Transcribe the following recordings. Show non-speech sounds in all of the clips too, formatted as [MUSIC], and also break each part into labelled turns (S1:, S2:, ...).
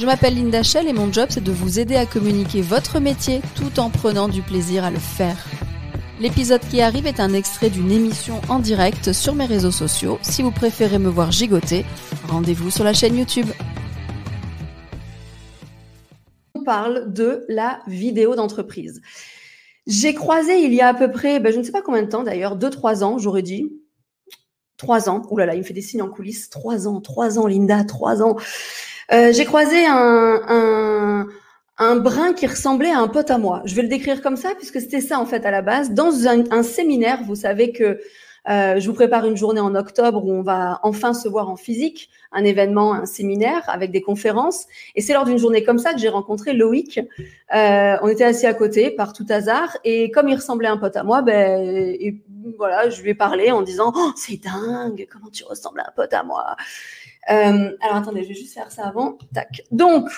S1: Je m'appelle Linda Shell et mon job c'est de vous aider à communiquer votre métier tout en prenant du plaisir à le faire. L'épisode qui arrive est un extrait d'une émission en direct sur mes réseaux sociaux. Si vous préférez me voir gigoter, rendez-vous sur la chaîne YouTube. On parle de la vidéo d'entreprise. J'ai croisé il y a à peu près, ben, je ne sais pas combien de temps d'ailleurs, 2-3 ans, j'aurais dit. 3 ans. Ouh là là, il me fait des signes en coulisses. 3 ans, 3 ans, Linda, 3 ans. Euh, j'ai croisé un, un, un, brin qui ressemblait à un pote à moi. Je vais le décrire comme ça puisque c'était ça en fait à la base. Dans un, un séminaire, vous savez que euh, je vous prépare une journée en octobre où on va enfin se voir en physique, un événement, un séminaire avec des conférences. Et c'est lors d'une journée comme ça que j'ai rencontré Loïc. Euh, on était assis à côté par tout hasard et comme il ressemblait à un pote à moi, ben voilà, je lui ai parlé en disant oh, c'est dingue, comment tu ressembles à un pote à moi. Euh, alors attendez, je vais juste faire ça avant. Tac. Donc,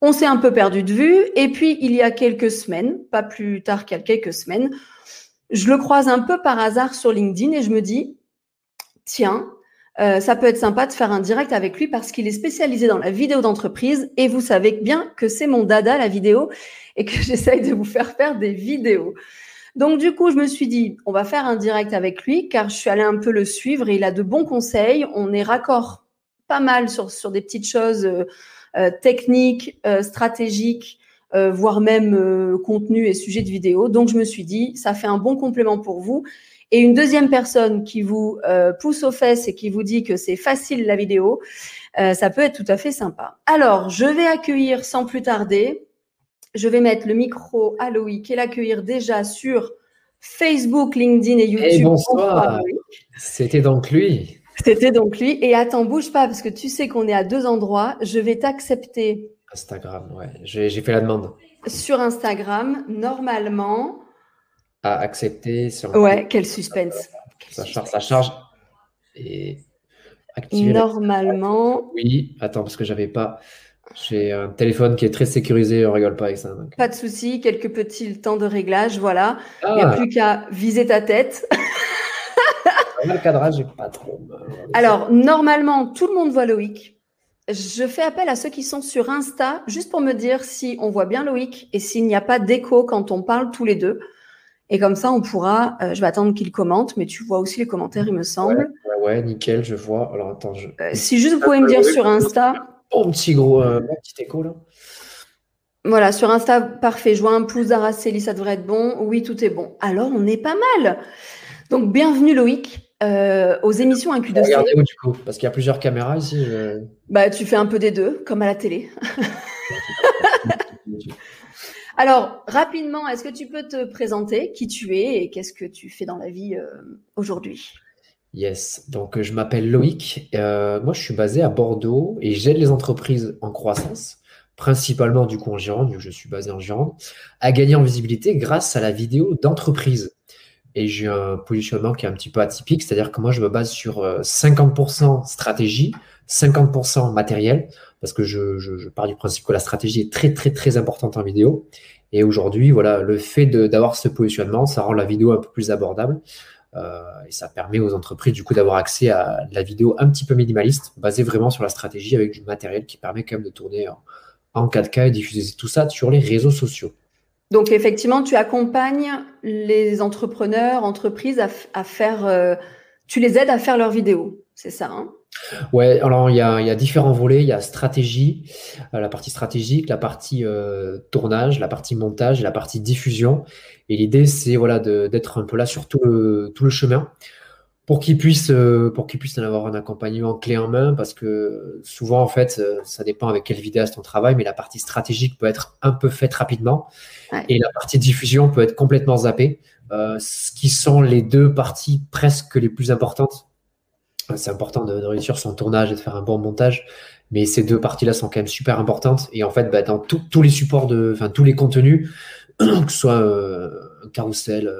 S1: on s'est un peu perdu de vue. Et puis, il y a quelques semaines, pas plus tard qu'il y a quelques semaines, je le croise un peu par hasard sur LinkedIn et je me dis, tiens, euh, ça peut être sympa de faire un direct avec lui parce qu'il est spécialisé dans la vidéo d'entreprise et vous savez bien que c'est mon dada la vidéo et que [LAUGHS] j'essaye de vous faire faire des vidéos. Donc du coup, je me suis dit, on va faire un direct avec lui car je suis allée un peu le suivre et il a de bons conseils. On est raccord pas mal sur, sur des petites choses euh, euh, techniques, euh, stratégiques, voire même contenu et sujet de vidéo. Donc, je me suis dit, ça fait un bon complément pour vous. Et une deuxième personne qui vous pousse aux fesses et qui vous dit que c'est facile la vidéo, ça peut être tout à fait sympa. Alors, je vais accueillir sans plus tarder. Je vais mettre le micro à Loïc et l'accueillir déjà sur Facebook, LinkedIn et YouTube.
S2: Et bonsoir. C'était donc lui.
S1: C'était donc lui. Et attends, bouge pas, parce que tu sais qu'on est à deux endroits. Je vais t'accepter.
S2: Instagram, ouais. J'ai fait la demande.
S1: Sur Instagram, normalement.
S2: À accepter. Sur
S1: ouais, quel suspense.
S2: ça, Charge, ça charge. Et
S1: Normalement.
S2: Oui, attends, parce que j'avais pas. J'ai un téléphone qui est très sécurisé, on rigole pas avec ça.
S1: Pas de souci, quelques petits temps de réglage, voilà. Il n'y a ah. plus qu'à viser ta tête. [LAUGHS]
S2: le cadrage pas trop.
S1: Alors, normalement, tout le monde voit Loïc. Je fais appel à ceux qui sont sur Insta, juste pour me dire si on voit bien Loïc et s'il n'y a pas d'écho quand on parle tous les deux. Et comme ça, on pourra. Euh, je vais attendre qu'il commente, mais tu vois aussi les commentaires, il me semble.
S2: Ouais, nickel, je vois. Alors attends,
S1: euh, si juste vous pouvez me dire sur Insta.
S2: Bon petit gros, euh, petit écho là.
S1: Voilà, sur Insta, parfait. Je vois un pouce d'Araceli, ça devrait être bon. Oui, tout est bon. Alors, on est pas mal. Donc, bienvenue Loïc. Euh, aux émissions un de
S2: Regardez où du coup Parce qu'il y a plusieurs caméras ici.
S1: Bah, tu fais un peu des deux, comme à la télé. [LAUGHS] Alors, rapidement, est-ce que tu peux te présenter qui tu es et qu'est-ce que tu fais dans la vie euh, aujourd'hui?
S2: Yes, donc je m'appelle Loïc. Euh, moi, je suis basé à Bordeaux et j'aide les entreprises en croissance, principalement du coup en Gironde, je suis basé en Gironde, à gagner en visibilité grâce à la vidéo d'entreprise et j'ai un positionnement qui est un petit peu atypique, c'est-à-dire que moi, je me base sur 50% euh, stratégie, 50% matériel, parce que je, pars du principe que la stratégie est très, très, très importante en vidéo. Et aujourd'hui, voilà, le fait d'avoir ce positionnement, ça rend la vidéo un peu plus abordable. Euh, et ça permet aux entreprises, du coup, d'avoir accès à la vidéo un petit peu minimaliste, basée vraiment sur la stratégie avec du matériel qui permet quand même de tourner en, en 4K et diffuser tout ça sur les réseaux sociaux.
S1: Donc effectivement, tu accompagnes les entrepreneurs, entreprises à, faire, euh, tu les aides à faire leurs vidéos, c'est ça hein?
S2: Ouais, alors il y, a, différents volets. Il y a stratégie, euh, la partie stratégique, la partie euh, tournage, la partie montage, la partie diffusion. Et l'idée, c'est voilà d'être un peu là sur tout le, tout le chemin pour qu'ils puissent, euh, pour qu'ils puissent en avoir un accompagnement clé en main, parce que souvent, en fait, euh, ça dépend avec quel vidéaste on travaille, mais la partie stratégique peut être un peu faite rapidement et la partie diffusion peut être complètement zappée, euh, ce qui sont les deux parties presque les plus importantes. C'est important de, réussir son tournage et de faire un bon montage, mais ces deux parties-là sont quand même super importantes. Et en fait, bah, dans tous les supports de, enfin, tous les contenus, [CLEARS THROAT] que ce soit un carrousel,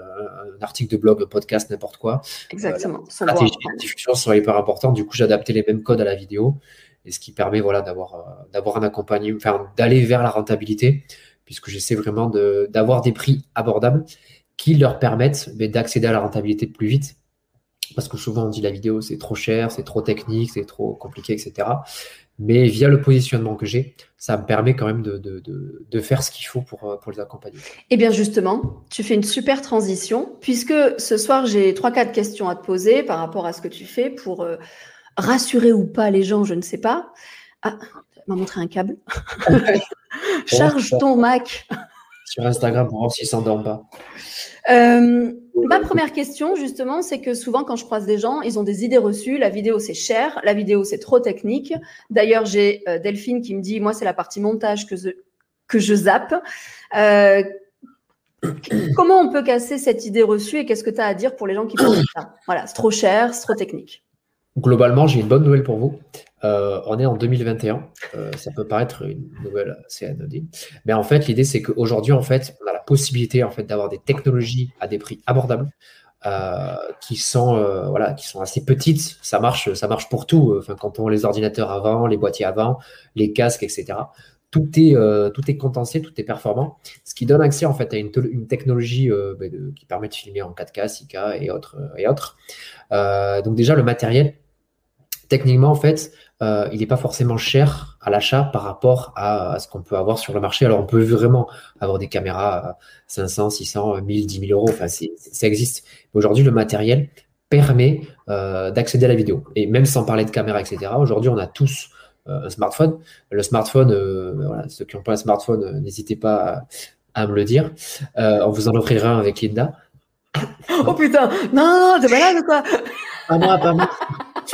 S2: article de blog, un podcast, n'importe quoi.
S1: Exactement.
S2: la stratégie de diffusion sont hyper importante. Du coup, j'ai adapté les mêmes codes à la vidéo et ce qui permet voilà, d'avoir, d'avoir un accompagnement, enfin, d'aller vers la rentabilité, puisque j'essaie vraiment d'avoir des prix abordables qui leur permettent d'accéder à la rentabilité plus vite. Parce que souvent on dit la vidéo c'est trop cher, c'est trop technique, c'est trop compliqué, etc. Mais via le positionnement que j'ai, ça me permet quand même de, de, de, faire ce qu'il faut pour, pour les accompagner.
S1: Eh bien justement, tu fais une super transition, puisque ce soir j'ai trois, quatre questions à te poser par rapport à ce que tu fais pour euh, rassurer ou pas les gens, je ne sais pas. Ah, m'as montré un câble. [LAUGHS] Charge ton Mac.
S2: Sur Instagram pour voir s'il ne s'endorme pas.
S1: Euh, ma première question, justement, c'est que souvent, quand je croise des gens, ils ont des idées reçues. La vidéo, c'est cher. La vidéo, c'est trop technique. D'ailleurs, j'ai euh, Delphine qui me dit, moi, c'est la partie montage que je, que je zappe. Euh, comment on peut casser cette idée reçue et qu'est-ce que tu as à dire pour les gens qui pensent ça? Voilà, c'est trop cher, c'est trop technique.
S2: Globalement, j'ai une bonne nouvelle pour vous. Euh, on est en 2021. Euh, ça peut paraître une nouvelle assez anodine. Mais en fait, l'idée, c'est qu'aujourd'hui, en fait, on a la possibilité en fait, d'avoir des technologies à des prix abordables. Euh, qui sont voilà qui sont assez petites ça marche ça marche pour tout enfin quand on les ordinateurs avant les boîtiers avant les casques etc tout est tout est condensé tout est performant ce qui donne accès en fait à une, une technologie ben, qui permet de filmer en 4K 6K et autres et autres donc déjà le matériel techniquement, en fait, euh, il n'est pas forcément cher à l'achat par rapport à, ce qu'on peut avoir sur le marché. Alors, on peut vraiment avoir des caméras à 500, 600, 1000, 10 000 euros. Enfin, ça existe. Aujourd'hui, le matériel permet euh, d'accéder à la vidéo. Et même sans parler de caméra, etc., aujourd'hui, on a tous euh, un smartphone. Le smartphone, voilà, ceux qui n'ont pas un smartphone, n'hésitez pas à, me le dire. on vous en offrira un avec Linda.
S1: Oh putain, non, t'es malade ou quoi
S2: Pas moi, pas moi.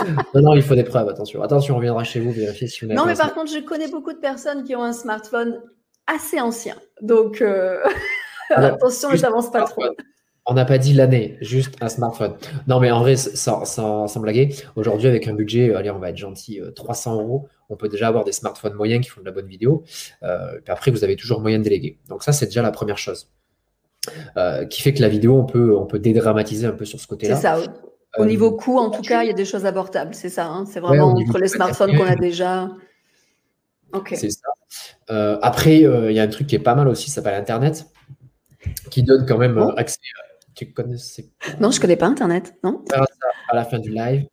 S2: [LAUGHS] non, non, il faut des preuves, attention. Attention, on reviendra chez vous vérifier si vous
S1: Non, mais par contre, je connais beaucoup de personnes qui ont un smartphone assez ancien. Donc, euh, [LAUGHS] [LAUGHS] attention, ne t'avance pas trop.
S2: On n'a pas dit l'année, juste un smartphone. Non, mais en vrai, sans, sans, blaguer, aujourd'hui, avec un budget, allez, on va être gentil, 300 euh, euros, on peut déjà avoir des smartphones moyens qui font de la bonne vidéo. Euh, puis après, vous avez toujours moyen de déléguer. Donc, ça, c'est déjà la première chose. qui fait que la vidéo, on peut, on peut dédramatiser un peu sur ce côté-là.
S1: C'est ça. Au euh, niveau coût, en tout cas, il y a des choses abordables, c'est ça. Hein. c'est vraiment entre les smartphones qu'on a déjà.
S2: Ok. C'est ça. Euh, après, euh, il y a un truc qui est pas mal aussi, ça s'appelle Internet, qui donne quand même accès. Tu connais
S1: Non, je connais pas Internet, non
S2: À la fin du live.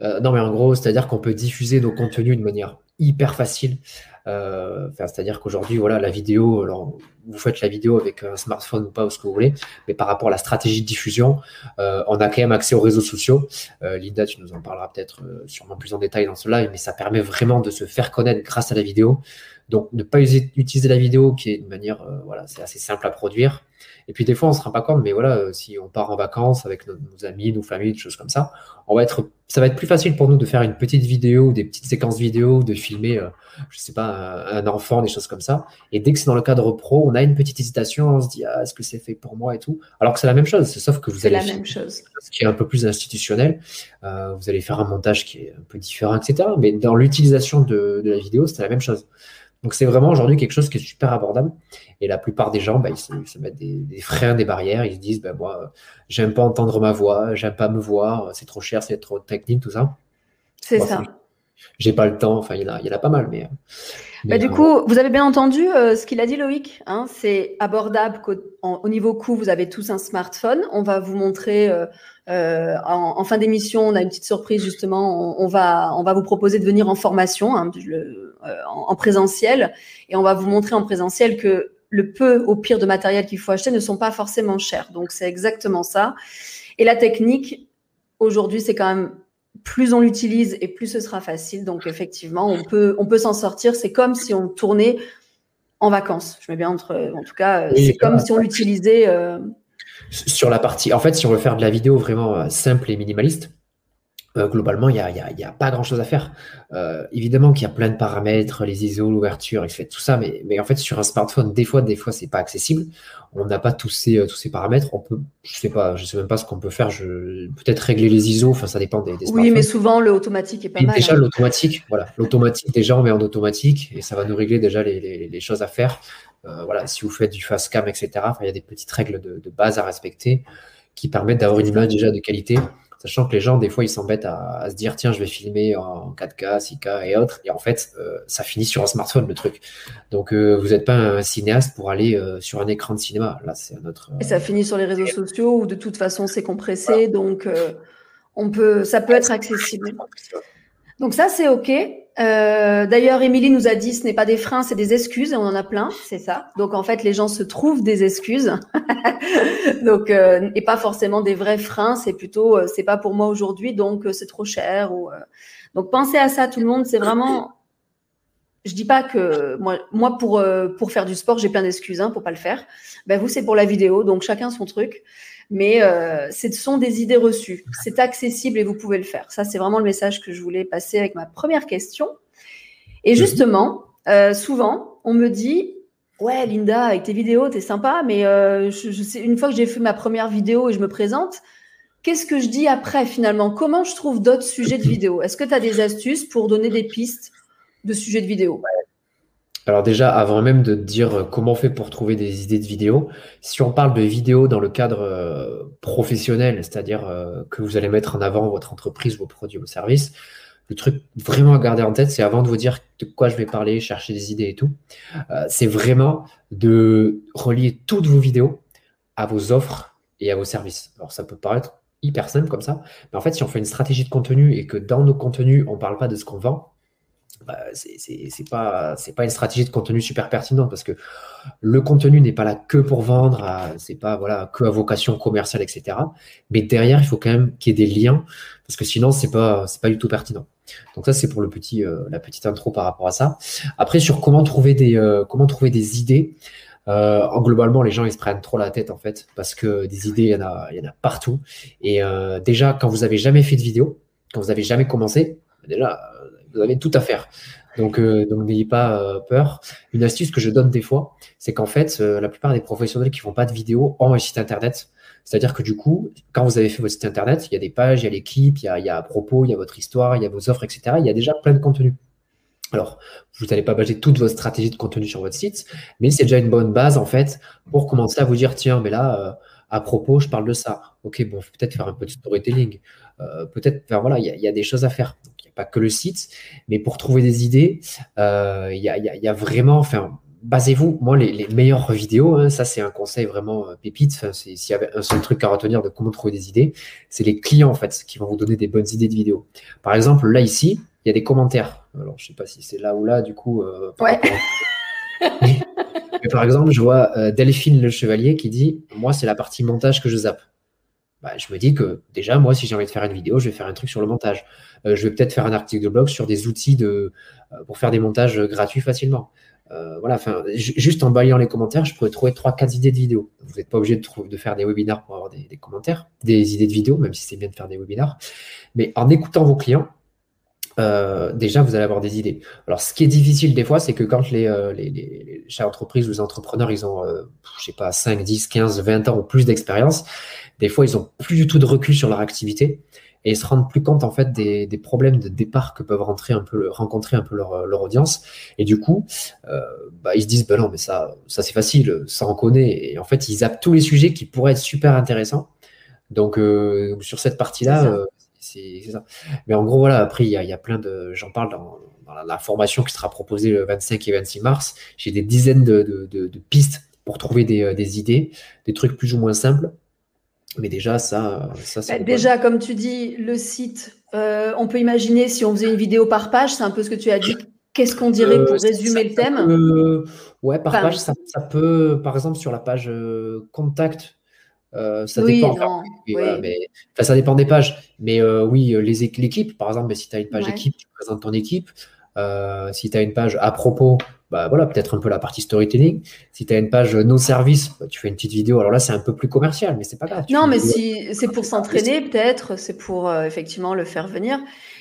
S2: non, mais en gros, c'est-à-dire qu'on peut diffuser nos contenus de manière hyper facile. Euh, c'est-à-dire qu'aujourd'hui, voilà, la vidéo, alors, vous faites la vidéo avec un smartphone ou pas, ou ce que vous voulez, mais par rapport à la stratégie de diffusion, euh, on a quand même accès aux réseaux sociaux. Euh, Linda, tu nous en parleras peut-être sûrement plus en détail dans ce live, mais ça permet vraiment de se faire connaître grâce à la vidéo. Donc, ne pas utiliser la vidéo, qui est une manière, voilà, c'est assez simple à produire. Et puis des fois, on se rend pas compte, mais voilà, euh, si on part en vacances avec nos, amis, nos familles, des choses comme ça, on va être, ça va être plus facile pour nous de faire une petite vidéo, des petites séquences vidéo, de filmer, euh, je sais pas, un, enfant, des choses comme ça. Et dès que c'est dans le cadre pro, on a une petite hésitation, on se dit, ah, est-ce que c'est fait pour moi et tout? Alors que c'est la même chose, sauf que vous allez
S1: la même chose.
S2: ce qui est un peu plus institutionnel. Euh, vous allez faire un montage qui est un peu différent, etc. Mais dans l'utilisation de, de la vidéo, c'est la même chose. Donc c'est vraiment aujourd'hui quelque chose qui est super abordable. Et la plupart des gens, bah, ils, se, mettent des, freins, des barrières. Ils se disent, ben moi, j'aime pas entendre ma voix, j'aime pas me voir, c'est trop cher, c'est trop technique, tout ça.
S1: C'est ça.
S2: J'ai pas le temps. Enfin, il y, en a, il y en a pas mal, mais.
S1: Bah, du euh, coup, vous avez bien entendu euh, ce qu'il a dit Loïc. Hein, c'est abordable au niveau coût. Vous avez tous un smartphone. On va vous montrer euh, en, fin d'émission, on a une petite surprise justement. On, va, on va vous proposer de venir en formation hein, en, présentiel et on va vous montrer en présentiel que le peu au pire de matériel qu'il faut acheter ne sont pas forcément chers. Donc c'est exactement ça. Et la technique, aujourd'hui, c'est quand même plus on l'utilise et plus ce sera facile. Donc effectivement, on peut, on peut s'en sortir. C'est comme si on tournait en vacances. Je mets bien entre, en tout cas, c'est comme si on l'utilisait. Euh,
S2: sur la partie, en fait, si on veut faire de la vidéo vraiment euh, simple et minimaliste, euh, globalement, il n'y a, y a, pas grand-chose à faire. Euh, évidemment qu'il y a plein de paramètres, les ISO, l'ouverture, fait tout ça, mais, mais, en fait, sur un smartphone, des fois, des fois, c'est pas accessible. On n'a pas tous ces, tous ces paramètres. On peut, je sais pas, je sais même pas ce qu'on peut faire. Peut-être régler les ISO. Enfin, ça dépend des, des
S1: Oui, mais souvent le automatique est pas mal.
S2: Déjà, hein. l'automatique, voilà, l'automatique, déjà, on met en automatique et ça va nous régler déjà les, les, les choses à faire. Euh, voilà, si vous faites du fast cam, etc. il y a des petites règles de, de base à respecter qui permettent d'avoir une image déjà de qualité Sachant que les gens, des fois, ils s'embêtent à, se dire, tiens, je vais filmer en 4K, 6K et autres. Et en fait, euh, ça finit sur un smartphone, le truc. Donc, euh, vous n'êtes pas un cinéaste pour aller euh, sur un écran de cinéma. Là, c'est un autre.
S1: Et ça finit sur les réseaux sociaux où de toute façon, c'est compressé. Donc, on peut, ça peut être accessible. Donc, ça, c'est OK. Euh, d'ailleurs, Émilie nous a dit ce n'est pas des freins, c'est des excuses et on en a plein, c'est ça. Donc en fait, les gens se trouvent des excuses, [LAUGHS] donc euh, et pas forcément des vrais freins. C'est plutôt euh, c'est pas pour moi aujourd'hui, donc c'est trop cher. Ou, donc pensez à ça, tout le monde. C'est vraiment. Je dis pas que moi, moi pour pour faire du sport, j'ai plein d'excuses hein, pour pas le faire. Ben vous, c'est pour la vidéo, donc chacun son truc mais euh, ce sont des idées reçues. C'est accessible et vous pouvez le faire. Ça, c'est vraiment le message que je voulais passer avec ma première question. Et mhm. justement, euh, souvent, on me dit Ouais, Linda, avec tes vidéos, t'es sympa, mais euh, je, sais, une fois que j'ai fait ma première vidéo et je me présente, qu'est-ce que je dis après finalement? Comment je trouve d'autres sujets de vidéo? Est-ce que tu as des astuces pour donner des pistes de sujets de vidéo
S2: alors déjà, avant même de dire euh, comment on fait pour trouver des idées de vidéos, si on parle de vidéos dans le cadre euh, professionnel, c'est-à-dire euh, que vous allez mettre en avant votre entreprise, vos produits, vos services, le truc vraiment à garder en tête, c'est avant de vous dire de quoi je vais parler, chercher des idées et tout, c'est vraiment de relier toutes vos vidéos à vos offres et à vos services. Alors ça peut paraître hyper simple comme ça, mais en fait, si on fait une stratégie de contenu et que dans nos contenus, on ne parle pas de ce qu'on vend, c'est pas c'est pas une stratégie de contenu super pertinente parce que le contenu n'est pas là que pour vendre, c'est pas voilà que à vocation commerciale etc. Mais derrière il faut quand même qu'il y ait des liens parce que sinon c'est pas c'est pas du tout pertinent. Donc ça c'est pour le petit euh, la petite intro par rapport à ça. Après sur comment trouver des euh, comment trouver des idées. Euh, en globalement, les gens ils se prennent trop la tête en fait parce que des idées il y en a y en a partout. Et déjà quand vous avez jamais fait de vidéo, quand vous avez jamais commencé, déjà vous avez tout à faire. Donc, euh, n'ayez pas euh, peur. Une astuce que je donne des fois, c'est qu'en fait, euh, la plupart des professionnels qui font pas de vidéo ont un site internet. C'est-à-dire que du coup, quand vous avez fait votre site internet, il y a des pages, il y a l'équipe, il y a, à propos, il y a votre histoire, il y a vos offres, etc. Il y a déjà plein de contenu. Alors, vous n'allez pas baser toute votre stratégie de contenu sur votre site, mais c'est déjà une bonne base en fait pour commencer à vous dire tiens, mais là, à propos, je parle de ça. Ok, bon, peut-être faire un peu de storytelling. peut-être, enfin, voilà, il y, a des choses à faire pas que le site, mais pour trouver des idées, euh, il y, a, vraiment, enfin, basez-vous, moi, les, meilleures vidéos, hein, ça c'est un conseil vraiment euh, pépite, s'il y avait un seul truc à retenir de comment trouver des idées, c'est les clients en fait qui vont vous donner des bonnes idées de vidéos. Par exemple, là ici, il y a des commentaires. Alors, je sais pas si c'est là ou là, du coup. Euh, par, [LAUGHS] par exemple, je vois Delphine Le Chevalier qui dit Moi, c'est la partie montage que je zappe. Bah, je me dis que déjà, moi, si j'ai envie de faire une vidéo, je vais faire un truc sur le montage. Euh, je vais peut-être faire un article de blog sur des outils de, euh, pour faire des montages gratuits facilement. Euh, voilà, enfin, juste en baillant les commentaires, je pourrais trouver 3-4 idées de vidéos. Vous n'êtes pas obligé de, de, faire des webinars pour avoir des, commentaires, des idées de vidéos, même si c'est bien de faire des webinars. Mais en écoutant vos clients, déjà, vous allez avoir des idées. Alors, ce qui est difficile des fois, c'est que quand les, les, les, les entreprises ou les entrepreneurs, ils ont, je sais pas, 5, 10, 15, 20 ans ou plus d'expérience, des fois, ils ont plus du tout de recul sur leur activité et ils se rendent plus compte en fait des, des problèmes de départ que peuvent rentrer un peu, rencontrer un peu leur, leur audience. Et du coup, euh, bah, ils se disent, bah non, mais ça, ça c'est facile, ça on connaît. Et en fait, ils zappent tous les sujets qui pourraient être super intéressants. Donc, euh, sur cette partie-là, euh, c'est ça. Mais en gros, voilà, après, il y a, y a, plein de. J'en parle dans, dans la, formation qui sera proposée le 25 et 26 mars. J'ai des dizaines de, de, de, de, pistes pour trouver des, des idées, des trucs plus ou moins simples. Mais déjà, ça, ça
S1: bah, Déjà, comme tu dis, le site, euh, on peut imaginer si on faisait une vidéo par page, c'est un peu ce que tu as dit. Qu'est-ce qu'on dirait pour euh, résumer le thème?
S2: Ouais, par page, ça, peut, par exemple, sur la page euh, contact, ça dépend. ça dépend des pages. Mais oui, l'équipe, par exemple, si tu as une page équipe, tu présentes ton équipe. Euh, si tu as une page à propos, bah voilà, peut-être un peu la partie storytelling. Si tu as une page nos services, bah, tu fais une petite vidéo. Alors là, c'est un peu plus commercial, mais c'est pas grave.
S1: Non, mais si c'est pour s'entraîner, peut-être, c'est pour euh, effectivement le faire venir.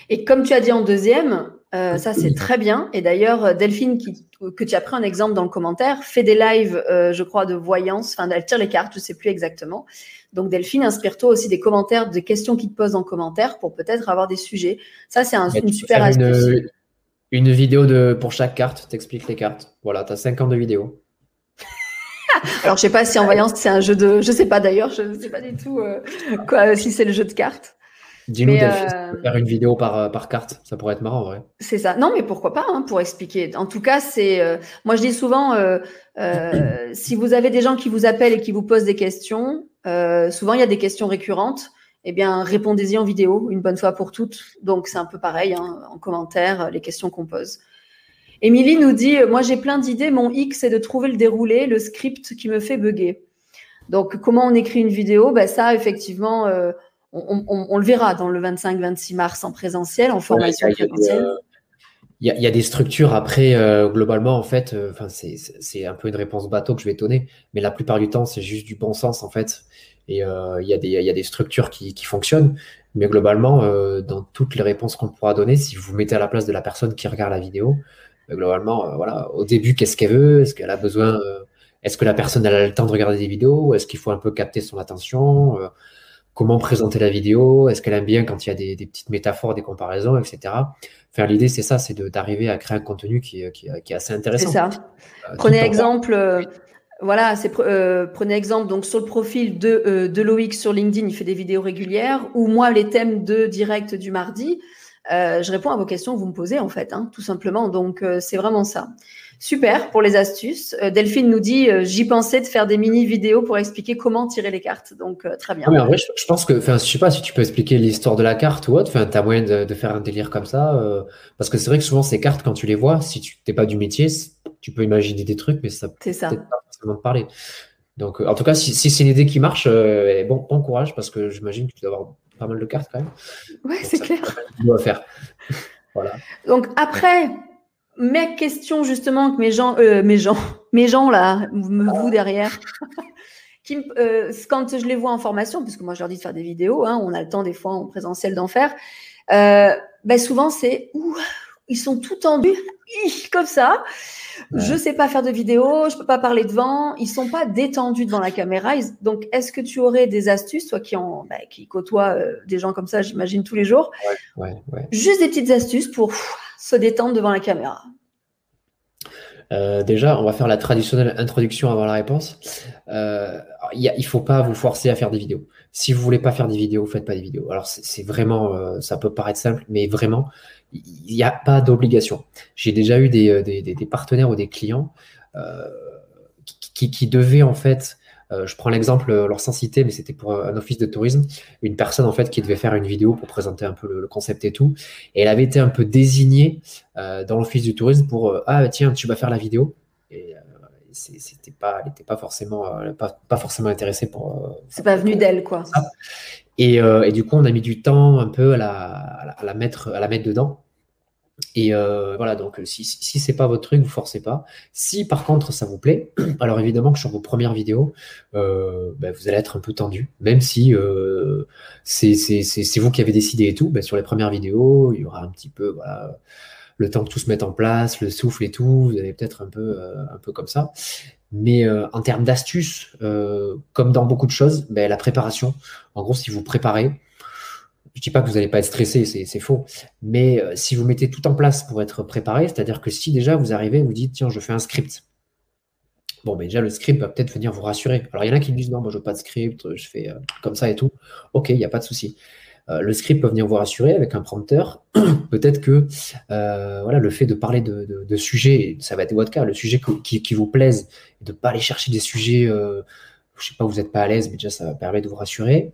S1: Et comme tu as dit en deuxième, euh, ça c'est très bien. Et d'ailleurs, Delphine, qui, que tu as pris un exemple dans le commentaire, fait des lives, je crois, de voyance. Enfin, elle tire les cartes, je sais plus exactement. Donc Delphine, inspire-toi aussi des commentaires, des questions qui te posent en commentaire pour peut-être avoir des sujets. Ça, c'est un, une super astuce.
S2: Une, vidéo de, pour chaque carte, t'expliques les cartes. Voilà, tu as 5 ans de vidéo. [LAUGHS]
S1: Alors, je sais pas si en voyance, c'est un jeu de. Je sais pas d'ailleurs, je ne sais pas du tout euh, quoi, si c'est le jeu de cartes.
S2: Dis-nous, euh... faire une vidéo par, euh, par carte, ça pourrait être marrant, ouais.
S1: C'est ça. Non, mais pourquoi pas, hein, pour expliquer. En tout cas, c'est. Euh, moi, je dis souvent, euh, si vous avez des gens qui vous appellent et qui vous posent des questions, souvent il y a des questions récurrentes. Eh bien, répondez-y en vidéo, une bonne fois pour toutes. Donc, c'est un peu pareil, hein, en commentaire, les questions qu'on pose. Émilie nous dit Moi, j'ai plein d'idées. Mon X, c'est de trouver le déroulé, le script qui me fait bugger. Donc, comment on écrit une vidéo? Ben, Ça, effectivement, on, le verra dans le 25-26 mars en présentiel, en formation présentielle.
S2: Il y, a des structures après, euh, globalement, en fait, euh, c'est un peu une réponse bateau que je vais donner, mais la plupart du temps, c'est juste du bon sens, en fait. Et euh, il y, a des structures qui, fonctionnent, mais globalement, dans toutes les réponses qu'on pourra donner, si vous vous mettez à la place de la personne qui regarde la vidéo, globalement, voilà, au début, qu'est-ce qu'elle veut? Est-ce qu'elle a besoin Est-ce que la personne elle a le temps de regarder des vidéos? Est-ce qu'il faut un peu capter son attention? Comment présenter la vidéo, est-ce qu'elle aime bien quand il y a des, petites métaphores, des comparaisons, etc. Enfin, l'idée, c'est ça, c'est d'arriver à créer un contenu qui, est assez intéressant.
S1: C'est ça. Euh, prenez exemple, euh, voilà, euh, prenez exemple donc sur le profil de, de Loïc sur LinkedIn, il fait des vidéos régulières, ou moi, les thèmes de direct du mardi, je réponds à vos questions que vous me posez en fait, hein, tout simplement. Donc, c'est vraiment ça. Super pour les astuces. Euh, Delphine nous dit euh, j'y pensais de faire des mini vidéos pour expliquer comment tirer les cartes. Donc euh, très bien.
S2: en vrai, je, pense que, enfin, je sais pas si tu peux expliquer l'histoire de la carte ou autre. Enfin, t'as moyen de, faire un délire comme ça, parce que c'est vrai que souvent ces cartes, quand tu les vois, si tu n'es pas du métier, tu peux imaginer des trucs, mais ça peut
S1: ça.
S2: pas forcément te parler. Donc, en tout cas, si, c'est une idée qui marche, bon, bon courage, parce que j'imagine que tu dois avoir pas mal de cartes quand même.
S1: Ouais, c'est clair.
S2: Dois faire. [LAUGHS] voilà.
S1: Donc après, mes questions justement que mes gens, euh, mes gens, [LAUGHS] mes gens là, vous derrière, [LAUGHS] qui, euh, quand je les vois en formation, puisque moi je leur dis de faire des vidéos, hein, on a le temps des fois en présentiel d'en faire, euh, ben souvent c'est ils sont tout tendus [LAUGHS] comme ça. Je sais pas faire de vidéo, je peux pas parler devant. Ils sont pas détendus devant la caméra. donc, est-ce que tu aurais des astuces, toi qui en, bah, qui côtoie des gens comme ça, j'imagine tous les jours,
S2: ouais, ouais,
S1: juste des petites astuces pour se détendre devant la caméra
S2: euh, déjà, on va faire la traditionnelle introduction avant la réponse. Euh, il ne faut pas vous forcer à faire des vidéos. Si vous voulez pas faire des vidéos, faites pas des vidéos. Alors c'est vraiment, euh, ça peut paraître simple, mais vraiment, il n'y a pas d'obligation. J'ai déjà eu des, partenaires ou des clients qui, devaient en fait je prends l'exemple, euh, alors sans citer, mais c'était pour un office de tourisme, une personne en fait qui devait faire une vidéo pour présenter un peu le, concept et tout, et elle avait été un peu désignée euh, dans l'office du tourisme pour ah tiens tu vas faire la vidéo. Et c'était pas, elle n'était pas forcément, pas, pas, forcément intéressée pour.
S1: C'est pas venu d'elle quoi.
S2: Et, et, du coup on a mis du temps un peu à la, à la mettre, à la mettre dedans. Et euh, voilà, donc si, si c'est pas votre truc, vous forcez pas. Si par contre ça vous plaît, [CLEARS THROAT] alors évidemment que sur vos premières vidéos, euh, ben, vous allez être un peu tendu, même si euh, c'est vous qui avez décidé et tout. Ben, sur les premières vidéos, il y aura un petit peu le temps que tout se mette en place, le souffle et tout. Vous allez peut-être un peu un peu comme ça. Mais en termes d'astuces, comme dans beaucoup de choses, ben, la préparation. En gros, si vous préparez, je dis pas que vous n'allez pas être stressé, c'est faux. Mais euh, si vous mettez tout en place pour être préparé, c'est-à-dire que si déjà vous arrivez, vous dites, tiens, je fais un script. Bon, mais déjà, le script va peut-être venir vous rassurer. Alors, il y en a qui disent, non, moi, je veux pas de script, je fais euh, comme ça et tout. OK, il n'y a pas de souci. Euh, le script peut venir vous rassurer avec un prompteur. [CLEARS THROAT] peut-être que voilà, le fait de parler de, sujets, ça va être votre cas, le sujet qui, vous plaise, de ne pas aller chercher des sujets, je sais pas, vous n'êtes pas à l'aise, mais déjà, ça permet de vous rassurer.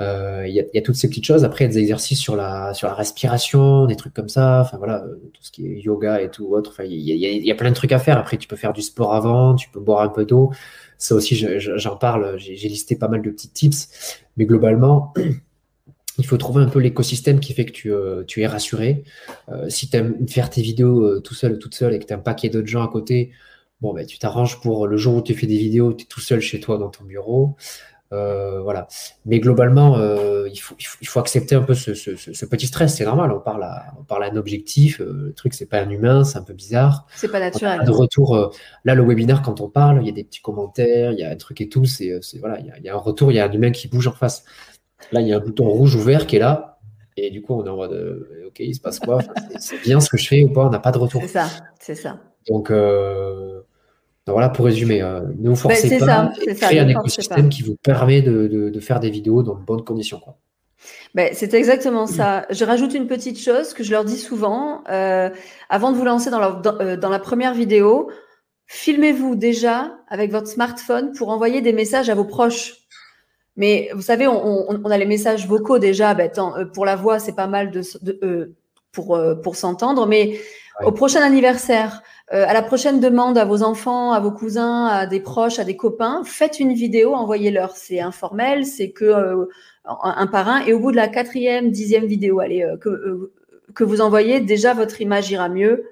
S2: Euh, il y, a toutes ces petites choses. Après, il y a des exercices sur la, sur la respiration, des trucs comme ça. Enfin, voilà, tout ce qui est yoga et tout autre. Enfin, il y, a, plein de trucs à faire. Après, tu peux faire du sport avant, tu peux boire un peu d'eau. Ça aussi, j'en parle. J'ai listé pas mal de petits tips. Mais globalement, [CLEARS THROAT] il faut trouver un peu l'écosystème qui fait que tu, euh, tu es rassuré. Euh, si tu aimes faire tes vidéos euh, tout seul ou toute seule et que tu qu'il y ait d'autres gens à côté, bon, ben, tu t'arranges pour le jour où tu fais des vidéos, tu es tout seul chez toi dans ton bureau. Voilà. Mais globalement, il, faut, il, faut, accepter un peu ce, ce, ce petit stress. C'est normal. On parle à, on parle à un objectif. le truc, c'est pas un humain, c'est un peu bizarre.
S1: C'est pas naturel.
S2: De retour, là, le webinaire, quand on parle, il y a des petits commentaires, il y a un truc et tout. C'est, voilà, il y, a, il y, a, un retour, il y a un humain qui bouge en face. Là, il y a un bouton rouge ou vert qui est là. Et du coup, on est en mode, euh, OK, il se passe quoi? C'est bien ce que je fais ou pas? On n'a pas de retour.
S1: C'est ça, c'est ça.
S2: Donc, euh, voilà, pour résumer, euh, ne vous ben, forcez pas. Ça, créez un écosystème qui vous permet de, de, faire des vidéos dans de bonnes conditions. Quoi.
S1: Ben, c'est exactement ça. Je rajoute une petite chose que je leur dis souvent. avant de vous lancer dans dans la première vidéo, filmez-vous déjà avec votre smartphone pour envoyer des messages à vos proches. Mais vous savez, on, a les messages vocaux déjà. Ben, euh, pour la voix, c'est pas mal de, euh, pour, euh, pour s'entendre. Mais au prochain anniversaire, à la prochaine demande à vos enfants, à vos cousins, à des proches, à des copains, faites une vidéo, envoyez-leur. C'est informel, c'est que un par un. Et au bout de la quatrième, dixième vidéo, allez, que, que vous envoyez, déjà votre image ira mieux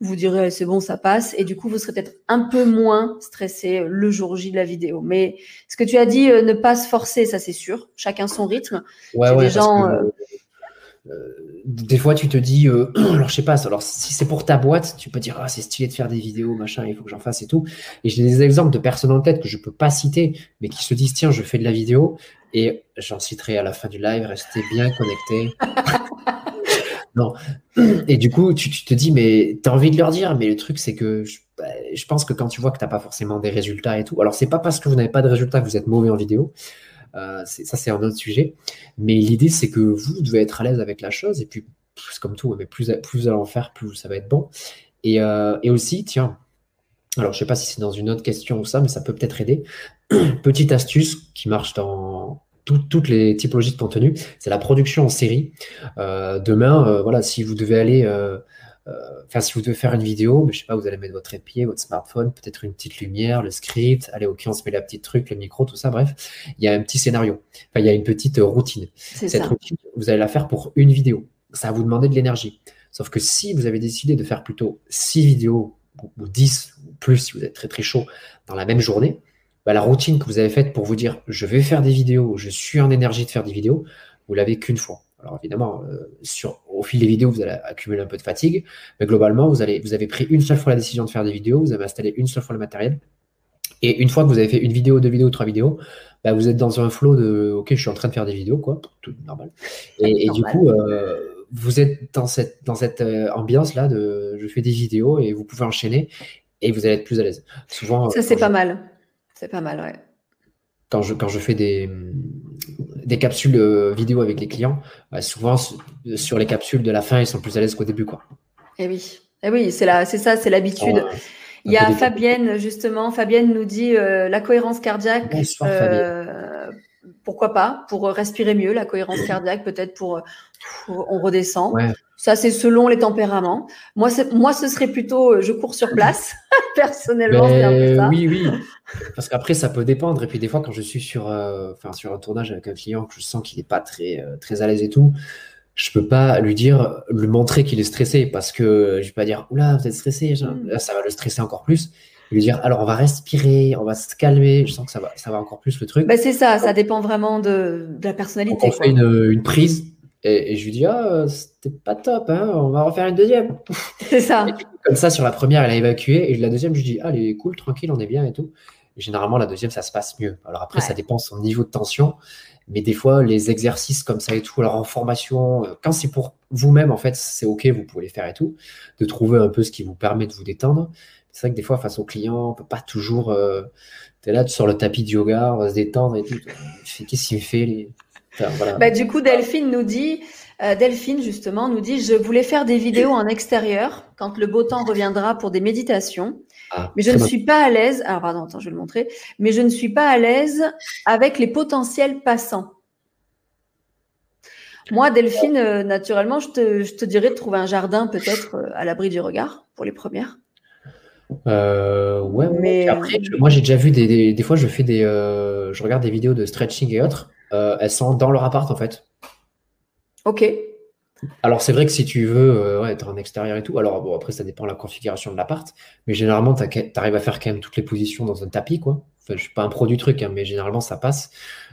S1: vous direz c'est bon, ça passe, et du coup vous serez peut-être un peu moins stressé le jour J de la vidéo. Mais ce que tu as dit, euh, ne pas se forcer, ça c'est sûr. Chacun son rythme.
S2: Ouais, ouais, des gens. Euh, euh, des fois, tu te dis, [CLEARS THROAT] alors je sais pas, alors si c'est pour ta boîte, tu peux dire, ah, c'est stylé de faire des vidéos, machin, il faut que j'en fasse et tout. Et j'ai des exemples de personnes en tête que je peux pas citer, mais qui se disent, tiens, je fais de la vidéo, et j'en citerai à la fin du live, restez bien connectés. [LAUGHS] Non. [CLEARS THROAT] Et du coup, tu, te dis, mais tu as envie de leur dire, mais le truc, c'est que bah, je, pense que quand tu vois que tu n'as pas forcément des résultats et tout, alors c'est pas parce que vous n'avez pas de résultats que vous êtes mauvais en vidéo, euh, ça c'est un autre sujet, mais l'idée c'est que vous devez être à l'aise avec la chose, et puis, c'est comme tout, mais plus, plus vous allez en faire, plus ça va être bon. Et, euh, aussi, tiens, alors je sais pas si c'est dans une autre question ou ça, mais ça peut peut-être aider. [CLEARS THROAT] Petite astuce qui marche dans, toutes les typologies de contenu, c'est la production en série. Euh, demain, voilà, si vous devez aller, enfin, si vous devez faire une vidéo, je sais pas, vous allez mettre votre épier, votre smartphone, peut-être une petite lumière, le script, allez, ok, on se met la petite truc, le micro, tout ça, bref, il y a un petit scénario. Enfin, il y a une petite routine. Cette routine, vous allez la faire pour une vidéo. Ça va vous demander de l'énergie. Sauf que si vous avez décidé de faire plutôt six vidéos ou, dix ou plus, si vous êtes très très chaud, dans la même journée, bah, la routine que vous avez faite pour vous dire je vais faire des vidéos, je suis en énergie de faire des vidéos, vous l'avez qu'une fois. Alors évidemment, euh, sur, au fil des vidéos, vous allez accumuler un peu de fatigue, mais globalement, vous, allez, vous avez pris une seule fois la décision de faire des vidéos, vous avez installé une seule fois le matériel, et une fois que vous avez fait une vidéo, deux vidéos, trois vidéos, bah, vous êtes dans un flow de OK, je suis en train de faire des vidéos, quoi, tout normal. Et, du coup, euh, vous êtes dans cette, dans cette euh, ambiance-là de je fais des vidéos et vous pouvez enchaîner et vous allez être plus à l'aise.
S1: Souvent, ça c'est pas mal. C'est pas mal, ouais.
S2: Quand je, quand je fais des, des capsules euh, vidéo avec les clients, bah, souvent sur les capsules de la fin, ils sont plus à l'aise qu'au début. Quoi.
S1: Et eh oui, eh oui c'est ça, c'est l'habitude. Il y a Fabienne, justement, Fabienne nous dit euh, la cohérence cardiaque. Euh, pourquoi pas Pour respirer mieux, la cohérence [CLEARS THROAT] cardiaque, peut-être pour, on redescend. Ça, c'est selon les tempéraments. Moi, moi, ce serait plutôt euh, je cours sur place. [LAUGHS] Personnellement, c'est un peu ça.
S2: Oui, oui. Parce qu'après, ça peut dépendre. Et puis, des fois, quand je suis sur, euh, sur un tournage avec un client, que je sens qu'il n'est pas très, euh, très à l'aise et tout, je peux pas lui dire, lui montrer qu'il est stressé parce que je vais pas dire, oula, vous êtes stressé. Là, ça va le stresser encore plus. Lui dire, alors, on va respirer, on va se calmer. Je sens que ça va, ça va encore plus le truc.
S1: Bah, c'est ça, ça dépend vraiment de, de la personnalité.
S2: on fait une, une prise et, je lui dis, ah, c'était pas top, hein, on va refaire une deuxième. [LAUGHS]
S1: C'est ça.
S2: comme ça, sur la première, elle a évacué. Et la deuxième, je lui dis, ah, elle est cool, tranquille, on est bien et tout. généralement, la deuxième, ça se passe mieux. Alors après, ça dépend de son niveau de tension. Mais des fois, les exercices comme ça et tout, alors en formation, euh, quand c'est pour vous-même, en fait, c'est OK, vous pouvez les faire et tout, de trouver un peu ce qui vous permet de vous détendre. C'est vrai que des fois, face aux clients, on peut pas toujours. Euh, tu es là, sur le tapis de yoga, on va se détendre et tout. Qu'est-ce qu'il fait les...
S1: Bah, du coup, Delphine nous dit, euh, Delphine justement nous dit, je voulais faire des vidéos en extérieur quand le beau temps reviendra pour des méditations, ah, mais je ne suis pas à l'aise. Alors pardon, attends, je vais le montrer. Mais je ne suis pas à l'aise avec les potentiels passants. Moi, Delphine, euh, naturellement, je te, dirais de trouver un jardin peut-être euh, à l'abri du regard pour les premières.
S2: Ouais, mais après, moi j'ai déjà vu des, fois je fais des, je regarde des vidéos de stretching et autres. Euh, elles sont dans leur appart en fait.
S1: Ok.
S2: Alors, c'est vrai que si tu veux être en extérieur et tout, alors bon, après, ça dépend de la configuration de l'appart, mais généralement, tu arrives à faire quand même toutes les positions dans un tapis, quoi. Enfin, je suis pas un pro du truc, hein, mais généralement, ça passe.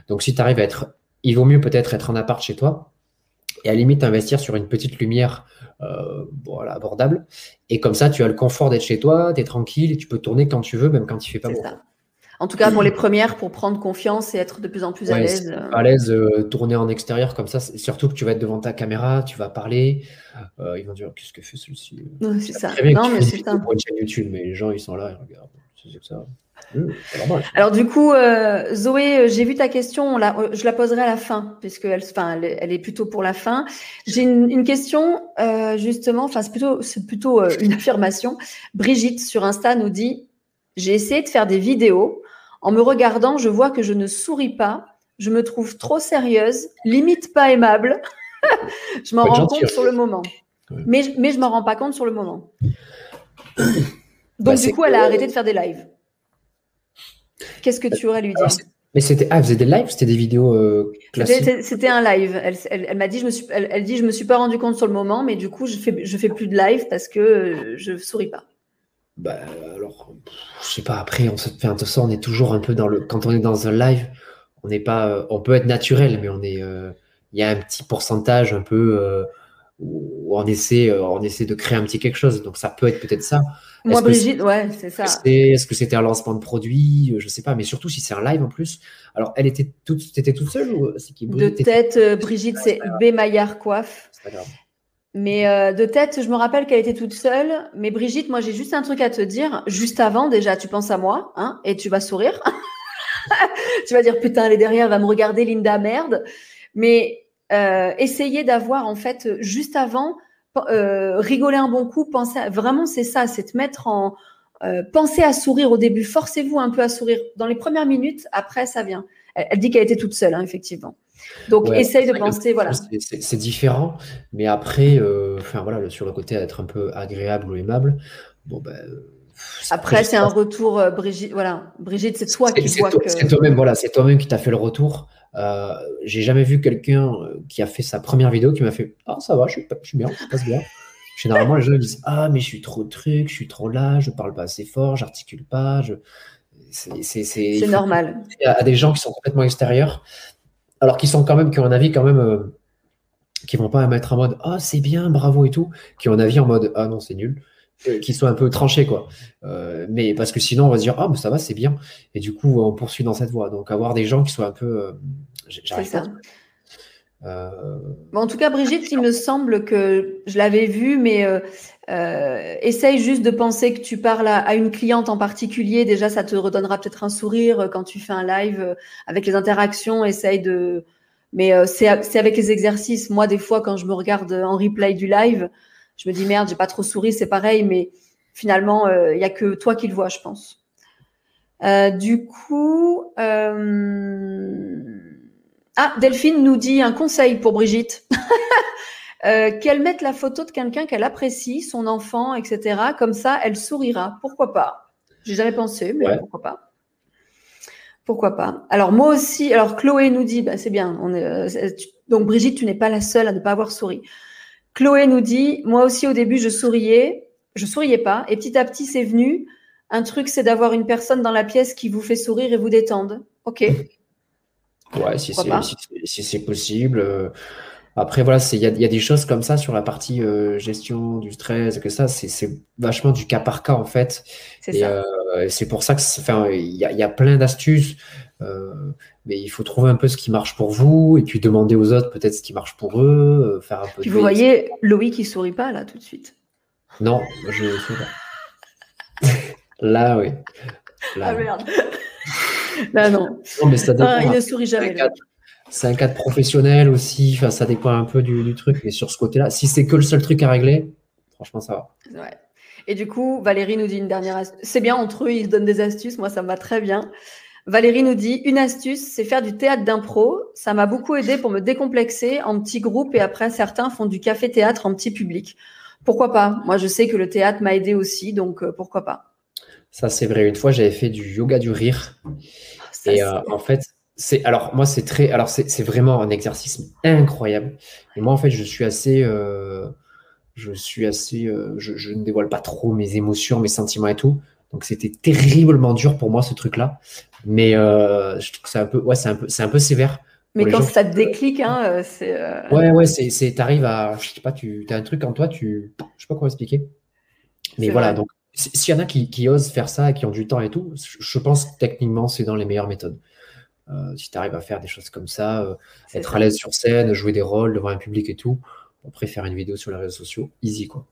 S2: Donc, si tu arrives à être. Il vaut mieux peut-être être en appart chez toi et à la limite investir sur une petite lumière euh, voilà, abordable. Et comme ça, tu as le confort d'être chez toi, tu es tranquille et tu peux tourner quand tu veux, même quand il fait pas beau.
S1: En tout cas, pour les premières, pour prendre confiance et être de plus en plus à l'aise.
S2: Euh. À l'aise, euh, tourner en extérieur comme ça, surtout que tu vas être devant ta caméra, tu vas parler. ils vont dire Qu'est-ce que fait celui-ci
S1: C'est ça. Non, mais c'est ça.
S2: Pour une chaîne YouTube, mais les gens, ils sont là, ils regardent. C'est ça.
S1: Alors du coup, euh, Zoé, euh, j'ai vu ta question, euh, je la poserai à la fin, puisque elle, elle, est plutôt pour la fin. J'ai une, question justement, enfin c'est plutôt, c'est plutôt une affirmation. Brigitte sur Insta nous dit j'ai essayé de faire des vidéos. En me regardant, je vois que je ne souris pas. Je me trouve trop sérieuse, limite pas aimable. [LAUGHS] je m'en rends compte sur le moment. Mais, mais je m'en rends pas compte sur le moment. [COUGHS] Bah, Donc du coup, elle a arrêté de faire des lives. Qu'est-ce que tu aurais à lui dire
S2: Mais c'était ah, faisait des lives, c'était des vidéos euh, classiques.
S1: C'était un live. Elle, m'a dit, je me suis, elle, dit, je me suis pas rendu compte sur le moment, mais du coup, je fais, je fais plus de live parce que euh, je souris pas.
S2: Bah alors, je sais pas. Après, on se fait un on est toujours un peu dans le. Quand on est dans un live, on n'est pas, euh, on peut être naturel, mais on est, il y a un petit pourcentage un peu où on essaie, on essaie de créer un petit quelque chose. Donc ça peut être peut-être ça.
S1: Moi, Brigitte, ouais, c'est ça.
S2: Est-ce que c'était un lancement de produit? Euh, Je sais pas, mais surtout si c'est un live en plus. Alors, elle était toute, étais toute seule ou euh,
S1: c'est qui? De tête, euh, Brigitte, c'est B. Maillard Coiffe. Mais de tête, je me rappelle qu'elle était toute seule. Mais Brigitte, moi, j'ai juste un truc à te dire. Juste avant, déjà, tu penses à moi, hein, et tu vas sourire. [LAUGHS] tu vas dire, putain, elle est derrière, elle va me regarder, Linda, merde. Mais euh, essayez d'avoir, en fait, juste avant, euh, rigoler un bon coup, penser vraiment c'est ça, c'est te mettre en euh, penser à sourire au début, forcez-vous un peu à sourire dans les premières minutes, après ça vient. Elle, dit qu'elle était toute seule, hein, effectivement. Donc essaye de penser, voilà.
S2: C'est différent, mais après, euh, enfin voilà, sur le côté d'être un peu agréable ou aimable, bon ben.
S1: Après, c'est un retour, Brigitte. Voilà, Brigitte, c'est toi qui vois que.
S2: C'est toi-même, voilà, c'est toi-même qui t'a fait le retour. Euh, j'ai jamais vu quelqu'un qui a fait sa première vidéo qui m'a fait Ah, ça va, je suis, je suis bien, ça passe bien. Généralement, les gens disent Ah, mais je suis trop truc, je suis trop là, je parle pas assez fort, j'articule pas. Je...
S1: C'est normal.
S2: Il y a des gens qui sont complètement extérieurs, alors qu'ils sont quand même, qui ont un avis quand même, euh, qui vont pas mettre en mode Ah, c'est bien, bravo et tout, qui ont un avis en mode Ah non, c'est nul. Euh, qui soit un peu tranché quoi. Euh, mais parce que sinon on va se dire ah mais ça va c'est bien et du coup on poursuit dans cette voie. Donc avoir des gens qui soient un peu, euh, j'arrive pas.
S1: en tout cas Brigitte, il me semble que je l'avais vu, mais essaye juste de penser que tu parles à, une cliente en particulier. Déjà ça te redonnera peut-être un sourire quand tu fais un live avec les interactions. Essaye de, mais c'est avec les exercices. Moi des fois quand je me regarde en replay du live je me dis merde, j'ai pas trop souri, c'est pareil, mais finalement, il euh, n'y a que toi qui le vois, je pense. Euh, du coup, euh, ah, Delphine nous dit un conseil pour Brigitte. [LAUGHS] qu'elle mette la photo de quelqu'un qu'elle apprécie, son enfant, etc. Comme ça, elle sourira. Pourquoi pas? J'ai jamais pensé, mais pourquoi pas? Pourquoi pas? Alors moi aussi. Alors Chloé nous dit, bah, c'est bien. On est, donc Brigitte, tu n'es pas la seule à ne pas avoir souri. Chloé nous dit, moi aussi au début je souriais, je souriais pas, et petit à petit c'est venu. Un truc, c'est d'avoir une personne dans la pièce qui vous fait sourire et vous détendre. Ok.
S2: Ouais, si c'est possible. Euh, après, voilà, il y a, des choses comme ça sur la partie euh, gestion du stress, que ça, c'est vachement du cas par cas en fait. C'est euh, c'est pour ça que, il y a, plein d'astuces. mais il faut trouver un peu ce qui marche pour vous et puis demander aux autres peut-être ce qui marche pour eux, faire un peu.
S1: Puis vous voyez Loïc qui sourit pas là tout de suite.
S2: Non, je ne souris pas. [LAUGHS] là, oui.
S1: ah merde. Là non. non mais ça ah, il ne sourit jamais
S2: c'est un cadre professionnel aussi. Enfin, ça dépend un peu du, truc. Mais sur ce côté-là, si c'est que le seul truc à régler, franchement, ça
S1: va. Ouais. Et du coup, Valérie nous dit une dernière astuce. C'est bien entre eux, ils donnent des astuces. Moi, ça me va très bien. Valérie nous dit une astuce, c'est faire du théâtre d'impro. Ça m'a beaucoup aidé pour me décomplexer en petits groupes et après certains font du café théâtre en petit public. Pourquoi pas? Moi, je sais que le théâtre m'a aidé aussi, donc euh, pourquoi pas
S2: Ça, c'est vrai. Une fois, j'avais fait du yoga du rire. Ah, et euh, en fait, c'est alors moi c'est très alors c'est vraiment un exercice incroyable. Et moi en fait je suis assez euh, je suis assez euh, je, ne dévoile pas trop mes émotions, mes sentiments et tout. Donc c'était terriblement dur pour moi ce truc là. Mais euh, je trouve que c'est un peu ouais c'est un peu c'est un peu sévère.
S1: Mais quand ça te déclique, hein, c'est.
S2: Ouais, ouais, c'est, t'arrives à, je sais pas, tu as un truc en toi, tu, je sais pas comment expliquer. Mais voilà, donc s'il y en a qui, qui, osent faire ça, qui ont du temps et tout, je pense techniquement c'est dans les meilleures méthodes. Euh, si tu arrives à faire des choses comme ça, euh, être à l'aise sur scène, jouer des rôles devant un public et tout, après faire une vidéo sur les réseaux sociaux, easy quoi.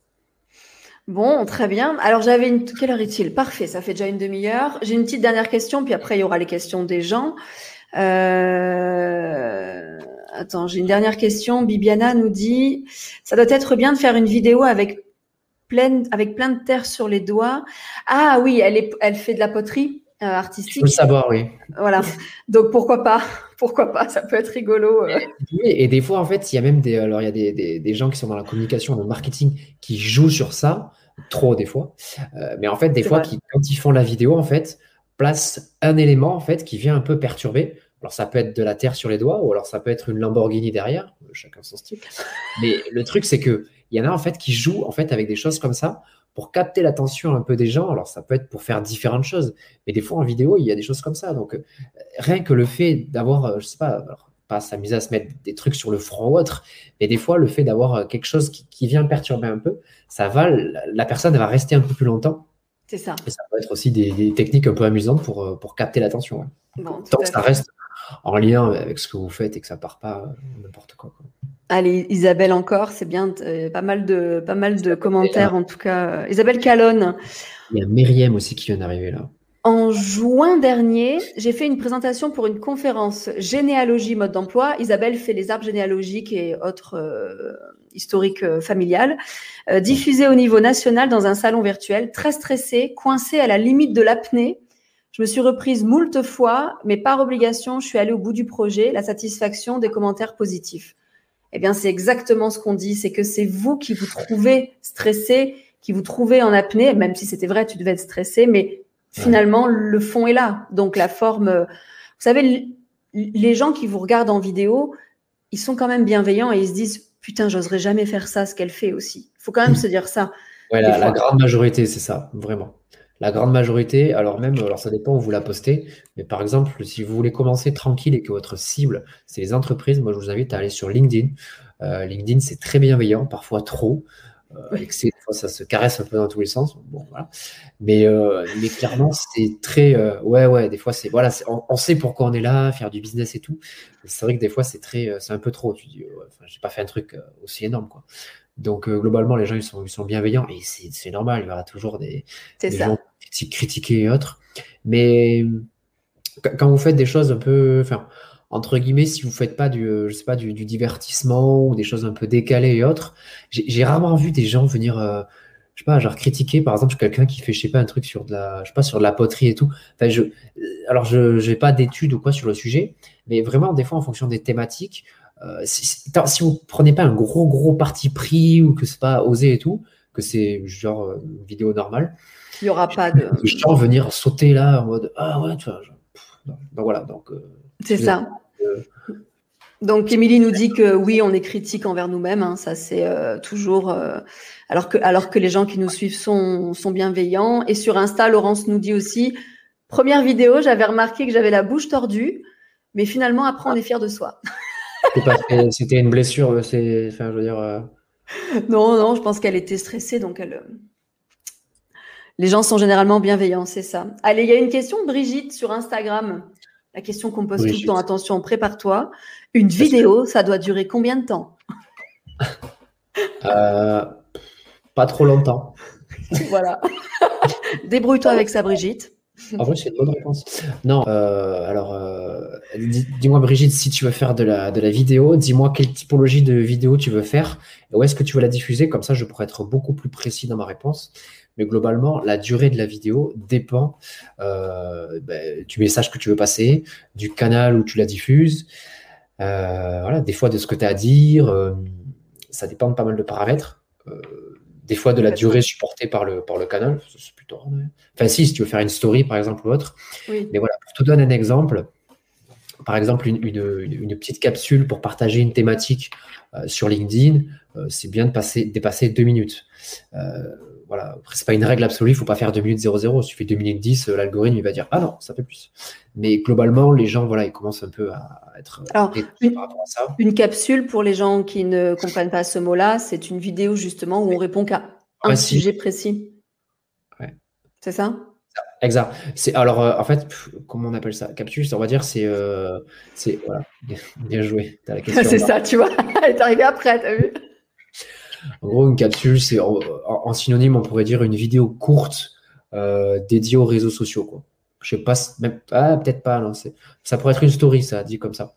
S1: Bon, très bien. Alors j'avais une. Quelle heure est-il? Parfait, ça fait déjà une demi-heure. J'ai une petite dernière question, puis après il y aura les questions des gens. Euh... Attends, j'ai une dernière question. Bibiana nous dit ça doit être bien de faire une vidéo avec pleine, avec plein de terre sur les doigts. Ah oui, elle, est, elle fait de la poterie. Euh, artistique. Je
S2: veux savoir, oui.
S1: Voilà. Donc pourquoi pas? Pourquoi pas? Ça peut être rigolo.
S2: Euh. Et des fois, en fait, il y a même des, alors il y a des, des, des, gens qui sont dans la communication, le marketing, qui jouent sur ça, trop des fois. Euh, mais en fait, des fois, qui, quand ils font la vidéo, en fait, placent un élément en fait qui vient un peu perturber. Alors ça peut être de la terre sur les doigts, ou alors ça peut être une Lamborghini derrière, chacun son style. [LAUGHS] Mais le truc, c'est que il y en a en fait qui jouent en fait avec des choses comme ça pour capter l'attention un peu des gens. Alors, ça peut être pour faire différentes choses, mais des fois en vidéo, il y a des choses comme ça. Donc, euh, rien que le fait d'avoir, euh, je sais pas, pas s'amuser à se mettre des trucs sur le front ou autre, mais des fois, le fait d'avoir euh, quelque chose qui, vient perturber un peu, ça va, la personne va rester un peu plus longtemps.
S1: C'est ça.
S2: Et ça peut être aussi des, techniques un peu amusantes pour, pour capter l'attention. Tant que ça reste en lien avec ce que vous faites et que ça part pas n'importe quoi.
S1: Allez, Isabelle encore, c'est bien, euh, pas mal de, pas mal de commentaires en tout cas. Isabelle Calonne.
S2: Il y a Myriam aussi qui vient d'arriver là.
S1: En juin dernier, j'ai fait une présentation pour une conférence généalogie mode d'emploi. Isabelle fait les arbres généalogiques et autres euh, historiques euh, familiales, diffusés au niveau national dans un salon virtuel, très stressée, coincée à la limite de l'apnée. Je me suis reprise moult fois, mais par obligation, je suis allée au bout du projet, la satisfaction des commentaires positifs eh bien, c'est exactement ce qu'on dit. C'est que c'est vous qui vous trouvez stressé, qui vous trouvez en apnée, même si c'était vrai, tu devais être stressé, mais finalement, le fond est là. Donc, la forme, euh, vous savez, les gens qui vous regardent en vidéo, ils sont quand même bienveillants et ils se disent, putain, j'oserais jamais faire ça, ce qu'elle fait aussi. Il faut quand même se dire ça.
S2: Ouais, la grande majorité, c'est ça, vraiment. La grande majorité, alors même, alors ça dépend où vous la postez, mais par exemple, si vous voulez commencer tranquille et que votre cible, c'est les entreprises, moi je vous invite à aller sur LinkedIn. Euh, LinkedIn, c'est très bienveillant, parfois trop. Euh, ça se caresse un peu dans tous les sens. Bon, voilà. mais, euh, mais clairement, c'est très. Euh, ouais, ouais, des fois, c'est. Voilà, on, sait pourquoi on est là, faire du business et tout. C'est vrai que des fois, c'est très. C'est un peu trop. Tu dis, ouais, j'ai pas fait un truc aussi énorme, quoi. Donc, globalement, les gens, ils sont, ils sont bienveillants et c'est normal. Il y aura toujours des, des gens critiquer et autres. Mais quand vous faites des choses un peu, enfin, entre guillemets, si vous faites pas du, je sais pas, du, divertissement ou des choses un peu décalées et autres, j'ai rarement vu des gens venir, euh, je sais pas, genre critiquer, par exemple, quelqu'un qui fait, je sais pas, un truc sur de la, je sais pas, sur de la poterie et tout. Enfin, je, alors, je n'ai pas d'études ou quoi sur le sujet, mais vraiment, des fois, en fonction des thématiques, euh, si, si, vous prenez pas un gros, gros parti pris ou que c'est pas osé et tout, que c'est genre euh, une vidéo normale,
S1: il n'y aura pas de.
S2: Je sens venir sauter là en mode Ah ouais, tu vois. Donc voilà. Donc, euh,
S1: c'est ça. Donc, Émilie nous dit que oui, on est critique envers nous-mêmes. Hein, ça, c'est euh, toujours. Euh, alors, que, alors que les gens qui nous suivent sont, sont bienveillants. Et sur Insta, Laurence nous dit aussi Première vidéo, j'avais remarqué que j'avais la bouche tordue, mais finalement, après, on est fier de soi.
S2: C'était une blessure, c'est. Enfin, je veux dire.
S1: Non, non, je pense qu'elle était stressée, donc elle. Les gens sont généralement bienveillants, c'est ça. Allez, il y a une question de Brigitte sur Instagram. La question qu'on pose tout le temps. Attention, prépare-toi. Une vidéo, ça doit durer combien de temps?
S2: Euh, Pas trop longtemps. [LAUGHS]
S1: voilà. Débrouille-toi avec ça, Brigitte. [LAUGHS]
S2: En vrai, c'est une bonne réponse. Non, euh, alors, euh, dis-moi, Brigitte, si tu veux faire de la, vidéo, dis-moi quelle typologie de vidéo tu veux faire et où est-ce que tu veux la diffuser. Comme ça, je pourrais être beaucoup plus précis dans ma réponse. Mais globalement, la durée de la vidéo dépend euh, ben, du message que tu veux passer, du canal où tu la diffuses, voilà, des fois de ce que tu as à dire. Ça dépend de pas mal de paramètres. Des fois de la durée supportée par le, par le canal. C'est plutôt. Enfin, si, si tu veux faire une story par exemple ou autre. Mais voilà, pour te donner un exemple, par exemple, une, petite capsule pour partager une thématique euh, sur LinkedIn, euh, c'est bien de passer, dépasser deux minutes. Euh, voilà. Après, c'est pas une règle absolue, il faut pas faire 2 minutes 00. Il suffit 2 minutes 10, l'algorithme il va dire Ah non, ça fait plus. Mais globalement, les gens, voilà, ils commencent un peu à être.
S1: Alors, une, par rapport à ça. une capsule, pour les gens qui ne comprennent pas ce mot-là, c'est une vidéo justement où on répond qu'à un sujet précis.
S2: Ouais.
S1: C'est ça?
S2: Exact. C'est alors euh, en fait, comment on appelle ça? Capsule, on va dire, c'est euh, c'est voilà, [LAUGHS] bien, joué. [LAUGHS]
S1: c'est ça, tu vois. [LAUGHS] Elle est arrivée après, t'as vu?
S2: En gros, une capsule, c'est en, synonyme, on pourrait dire une vidéo courte euh, dédiée aux réseaux sociaux, quoi. Je sais pas, même ah, peut-être pas. Non, ça pourrait être une story, ça dit comme ça.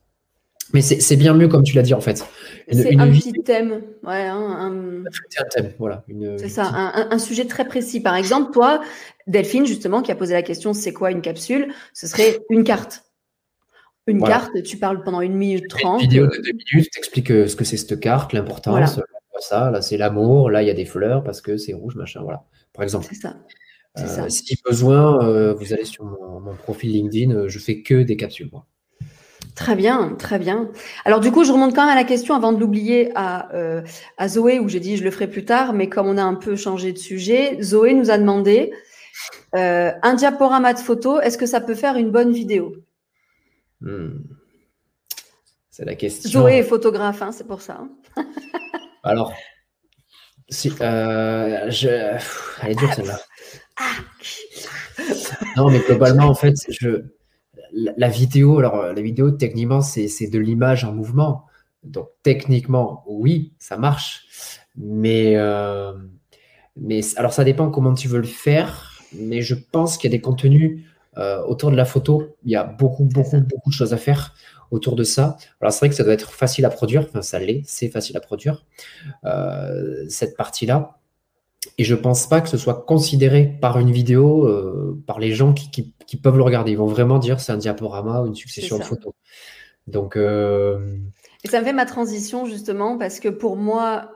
S2: Mais c'est bien mieux comme tu l'as dit en fait.
S1: C'est un petit thème. Ouais, un,
S2: thème, voilà.
S1: C'est ça, un, sujet très précis. Par exemple, toi, Delphine, justement, qui a posé la question c'est quoi une capsule? Ce serait une carte. Une carte, tu parles pendant une minute trente.
S2: Une vidéo de deux minutes, tu expliques euh, ce que c'est cette carte, l'importance. Ça, là, c'est l'amour. Là, il y a des fleurs parce que c'est rouge, machin. Voilà, par exemple.
S1: C'est ça.
S2: Euh, si besoin, euh, vous allez sur mon, mon profil LinkedIn. je fais que des capsules. Moi.
S1: Très bien, très bien. Alors du coup, je remonte quand même à la question avant de l'oublier à, euh, à Zoé, où j'ai dit je le ferai plus tard, mais comme on a un peu changé de sujet, Zoé nous a demandé euh, un diaporama de photo, est-ce que ça peut faire une bonne vidéo?
S2: Hmm. C'est la question.
S1: Zoé est photographe, hein, c'est pour ça.
S2: Hein. [LAUGHS] Alors, si, euh, je... elle est dure celle-là. Non, mais globalement, en fait, la, vidéo, alors la vidéo, techniquement, c'est de l'image en mouvement. Donc, techniquement, oui, ça marche. Mais, euh, alors, ça dépend comment tu veux le faire. Mais je pense qu'il y a des contenus euh, autour de la photo. Il y a beaucoup, beaucoup, beaucoup de choses à faire autour de ça. Alors, c'est vrai que ça doit être facile à produire. Enfin, ça l'est, c'est facile à produire, euh, cette partie-là. Et je pense pas que ce soit considéré par une vidéo, euh, par les gens qui, peuvent le regarder. Ils vont vraiment dire c'est un diaporama ou une succession de photos. Donc. Euh,
S1: Et ça me fait ma transition justement parce que pour moi,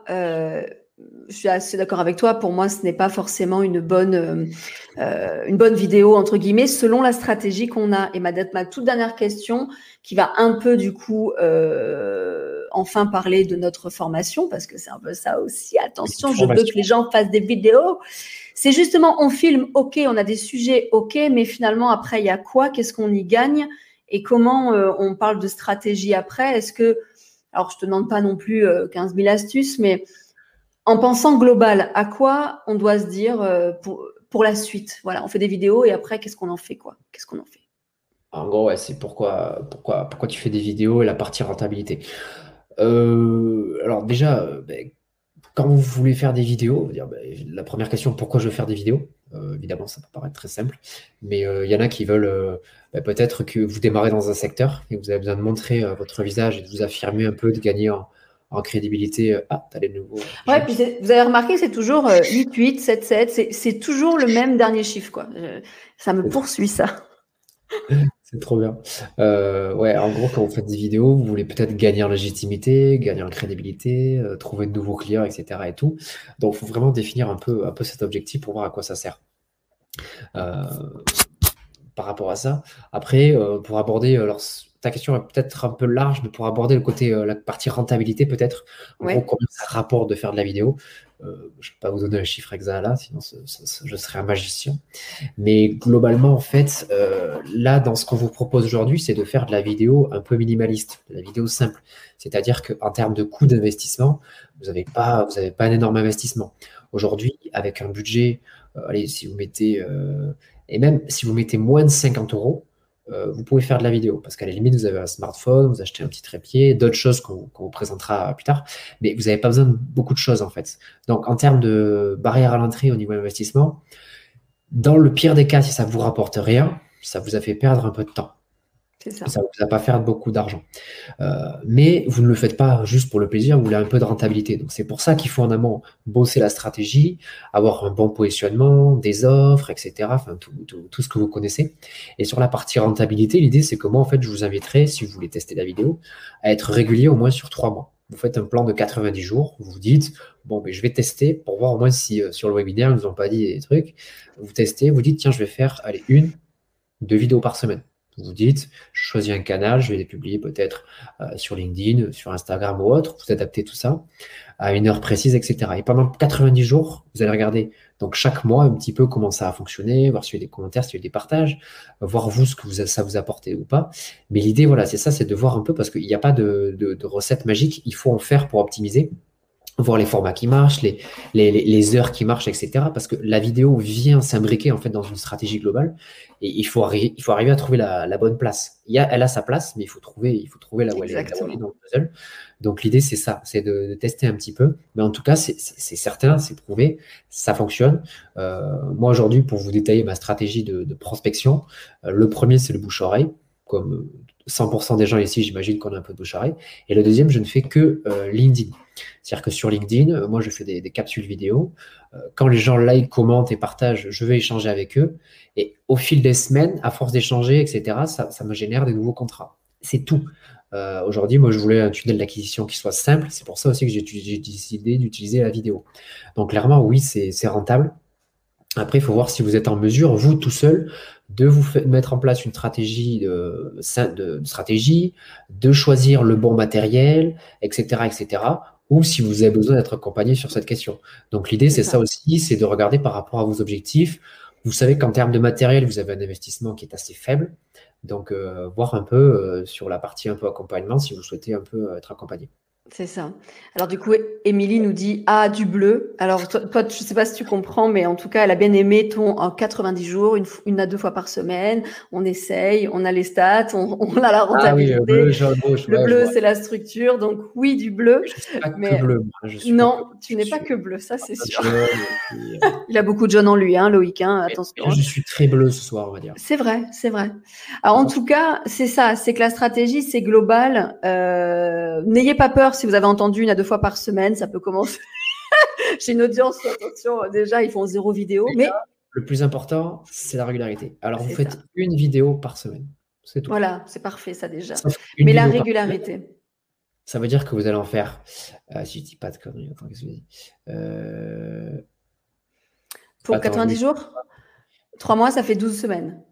S1: je suis assez d'accord avec toi. Pour moi, ce n'est pas forcément une bonne, une bonne vidéo entre guillemets, selon la stratégie qu'on a. Et ma, ma toute dernière question, qui va un peu du coup enfin parler de notre formation, parce que c'est un peu ça aussi. Attention, je veux que les gens fassent des vidéos. C'est justement, on filme, ok, on a des sujets, ok, mais finalement, après, il y a quoi? Qu'est-ce qu'on y gagne? Et comment euh, on parle de stratégie après? Est-ce que, alors je te demande pas non plus 15 euh, 000 astuces, mais en pensant global, à quoi on doit se dire euh, pour, la suite? Voilà, on fait des vidéos et après, qu'est-ce qu'on en fait quoi? Qu'est-ce qu'on en fait?
S2: En gros, c'est pourquoi, pourquoi, pourquoi tu fais des vidéos et la partie rentabilité. Euh, alors déjà, euh, ben, quand vous voulez faire des vidéos, ben, la première question, pourquoi je veux faire des vidéos? Évidemment, ça peut paraître très simple, mais il y en a qui veulent ben, peut-être que vous démarrez dans un secteur et vous avez besoin de montrer votre visage et de vous affirmer un peu, de gagner crédibilité. Ah, t'as les nouveaux.
S1: Ouais, puis vous avez remarqué, c'est toujours 8, 8, 7, 7, c'est toujours le même dernier chiffre, quoi. ça me poursuit, ça. [LAUGHS]
S2: C'est trop bien. Euh, ouais, en gros, quand vous faites des vidéos, vous voulez peut-être gagner en légitimité, gagner en crédibilité, euh, trouver de nouveaux clients, etc. et tout. Donc, il faut vraiment définir un peu, un peu cet objectif pour voir à quoi ça sert. Euh, par rapport à ça. Après, pour aborder, alors, ta question est peut-être un peu large, mais pour aborder le côté, la partie rentabilité, peut-être, en gros, combien ça rapporte de faire de la vidéo. Euh, je ne vais pas vous donner un chiffre exact là, sinon je serais un magicien. Mais globalement, en fait, euh, là, dans ce qu'on vous propose aujourd'hui, c'est de faire de la vidéo un peu minimaliste, de la vidéo simple. C'est-à-dire qu'en termes de coût d'investissement, vous n'avez pas, vous avez pas un énorme investissement. Aujourd'hui, avec un budget, euh, allez, si vous mettez, et même si vous mettez moins de 50 euros, euh, vous pouvez faire de la vidéo. Parce qu'à la limite, vous avez un smartphone, vous achetez un petit trépied, d'autres choses qu'on vous présentera plus tard. Mais vous n'avez pas besoin de beaucoup de choses, en fait. Donc, en termes de barrière à l'entrée au niveau investissement, dans le pire des cas, si ça ne vous rapporte rien, ça vous a fait perdre un peu de temps. Ça ne vous a pas fait beaucoup d'argent. Euh, mais vous ne le faites pas juste pour le plaisir, vous voulez un peu de rentabilité. Donc c'est pour ça qu'il faut en amont bosser la stratégie, avoir un bon positionnement, des offres, etc. Enfin, tout, tout, ce que vous connaissez. Et sur la partie rentabilité, l'idée c'est que moi, en fait, je vous inviterai, si vous voulez tester la vidéo, à être régulier au moins sur trois mois. Vous faites un plan de 90 jours, vous vous dites, bon, ben, je vais tester pour voir au moins si euh, sur le webinaire, ils ne nous ont pas dit des trucs. Vous testez, vous dites, tiens, je vais faire allez, une, deux vidéos par semaine Vous dites, je choisis un canal, je vais les publier peut-être euh, sur LinkedIn, sur Instagram ou autre. Vous adaptez tout ça à une heure précise, etc. Et pendant 90 jours, vous allez regarder donc chaque mois un petit peu comment ça a fonctionné, voir s'il y a des commentaires, s'il y a des partages, voir vous ce que vous, ça vous apporte ou pas. Mais l'idée, voilà, c'est ça, c'est de voir un peu parce qu'il n'y a pas de recette magique. Il faut en faire pour optimiser voir les formats qui marchent, les, les, les, heures qui marchent, etc. Parce que la vidéo vient s'imbriquer en fait dans une stratégie globale et il faut, arri il faut arriver à trouver la, la, bonne place. Il y a, elle a sa place, mais il faut trouver, il faut trouver la où elle est dans le puzzle. Donc l'idée c'est ça, c'est de, de, tester un petit peu. Mais en tout cas, c'est certain, c'est prouvé, ça fonctionne. Euh, moi aujourd'hui, pour vous détailler ma stratégie de, de prospection, euh, le premier c'est le bouche-oreille, comme 100% des gens ici, j'imagine qu'on a un peu de bouche-oreille. Et le deuxième, je ne fais que euh, LinkedIn. C'est-à-dire que sur LinkedIn, euh, moi, je fais des, capsules vidéo. Euh, quand les gens like, commentent et partagent, je vais échanger avec eux. Et au fil des semaines, à force d'échanger, etc., ça, me génère des nouveaux contrats. C'est tout. Aujourd'hui, moi, je voulais un tunnel d'acquisition qui soit simple. C'est pour ça aussi que j'ai décidé d'utiliser la vidéo. Donc, clairement, oui, c'est rentable. Après, il faut voir si vous êtes en mesure, vous tout seul, de vous mettre en place une stratégie de, de, stratégie, de choisir le bon matériel, etc., etc., ou si vous avez besoin d'être accompagné sur cette question. Donc l'idée, c'est ça. aussi, c'est de regarder par rapport à vos objectifs. Vous savez qu'en termes de matériel, vous avez un investissement qui est assez faible. Donc, euh, voir un peu euh, sur la partie un peu accompagnement si vous souhaitez un peu être accompagné.
S1: C'est ça. Alors du coup, Émilie nous dit Ah, du bleu. Alors toi, je ne sais pas si tu comprends, mais en tout cas, elle a bien aimé ton en 90 jours, une, une à deux fois par semaine. On essaye, on a les stats, on, on a la rentabilité. Ah oui, le bleu, jaune, rouge, le bleu c'est la structure. Donc oui, du bleu.
S2: Je pas mais que bleu.
S1: non, tu n'es pas que bleu, ça c'est sûr. [LAUGHS] Euh, Il a beaucoup de jaune en lui, hein, Loïc. Hein, attention.
S2: Je suis très bleu ce soir, on va dire.
S1: C'est vrai, c'est vrai. Alors en tout cas, c'est ça, c'est que la stratégie, c'est global. Euh, N'ayez pas peur si vous avez entendu une à deux fois par semaine, ça peut commencer. [LAUGHS] J'ai une audience, attention, déjà, ils font zéro vidéo. mais
S2: le plus important, c'est la régularité. Alors, vous faites une vidéo par semaine. C'est tout.
S1: Voilà, c'est parfait, ça déjà. Mais la régularité.
S2: Ça veut dire que vous allez en faire. Euh, si je dis pas de conneries, attends, qu'est-ce que je dis euh,
S1: Pour 90 jours? Trois mois, ça fait 12 semaines.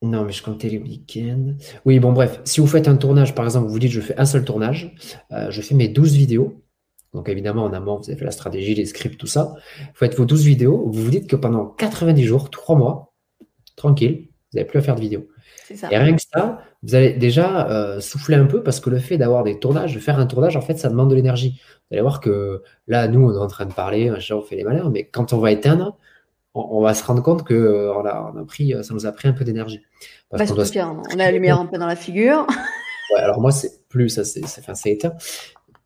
S2: Non, mais je comptais les week-ends. Oui, bon, bref, si vous faites un tournage, par exemple, vous dites je fais un seul tournage, euh, je fais mes 12 vidéos. Donc, évidemment, en amont, vous avez fait la stratégie, les scripts, tout ça. Vous faites vos 12 vidéos, vous vous dites que pendant 90 jours, 3 mois, tranquille, vous n'avez plus à faire de vidéos. Et rien que ça, vous allez déjà euh, souffler un peu parce que le fait d'avoir des tournages, de faire un tournage, en fait, ça demande de l'énergie. Vous allez voir que là, nous, on est en train de parler, on fait les malheurs, mais quand on va éteindre, on, va se rendre compte que euh, on a, pris, ça nous a pris un peu d'énergie.
S1: Bah, on, a la lumière un peu dans la figure. [LAUGHS]
S2: alors moi, c'est plus, ça c'est enfin, éteint.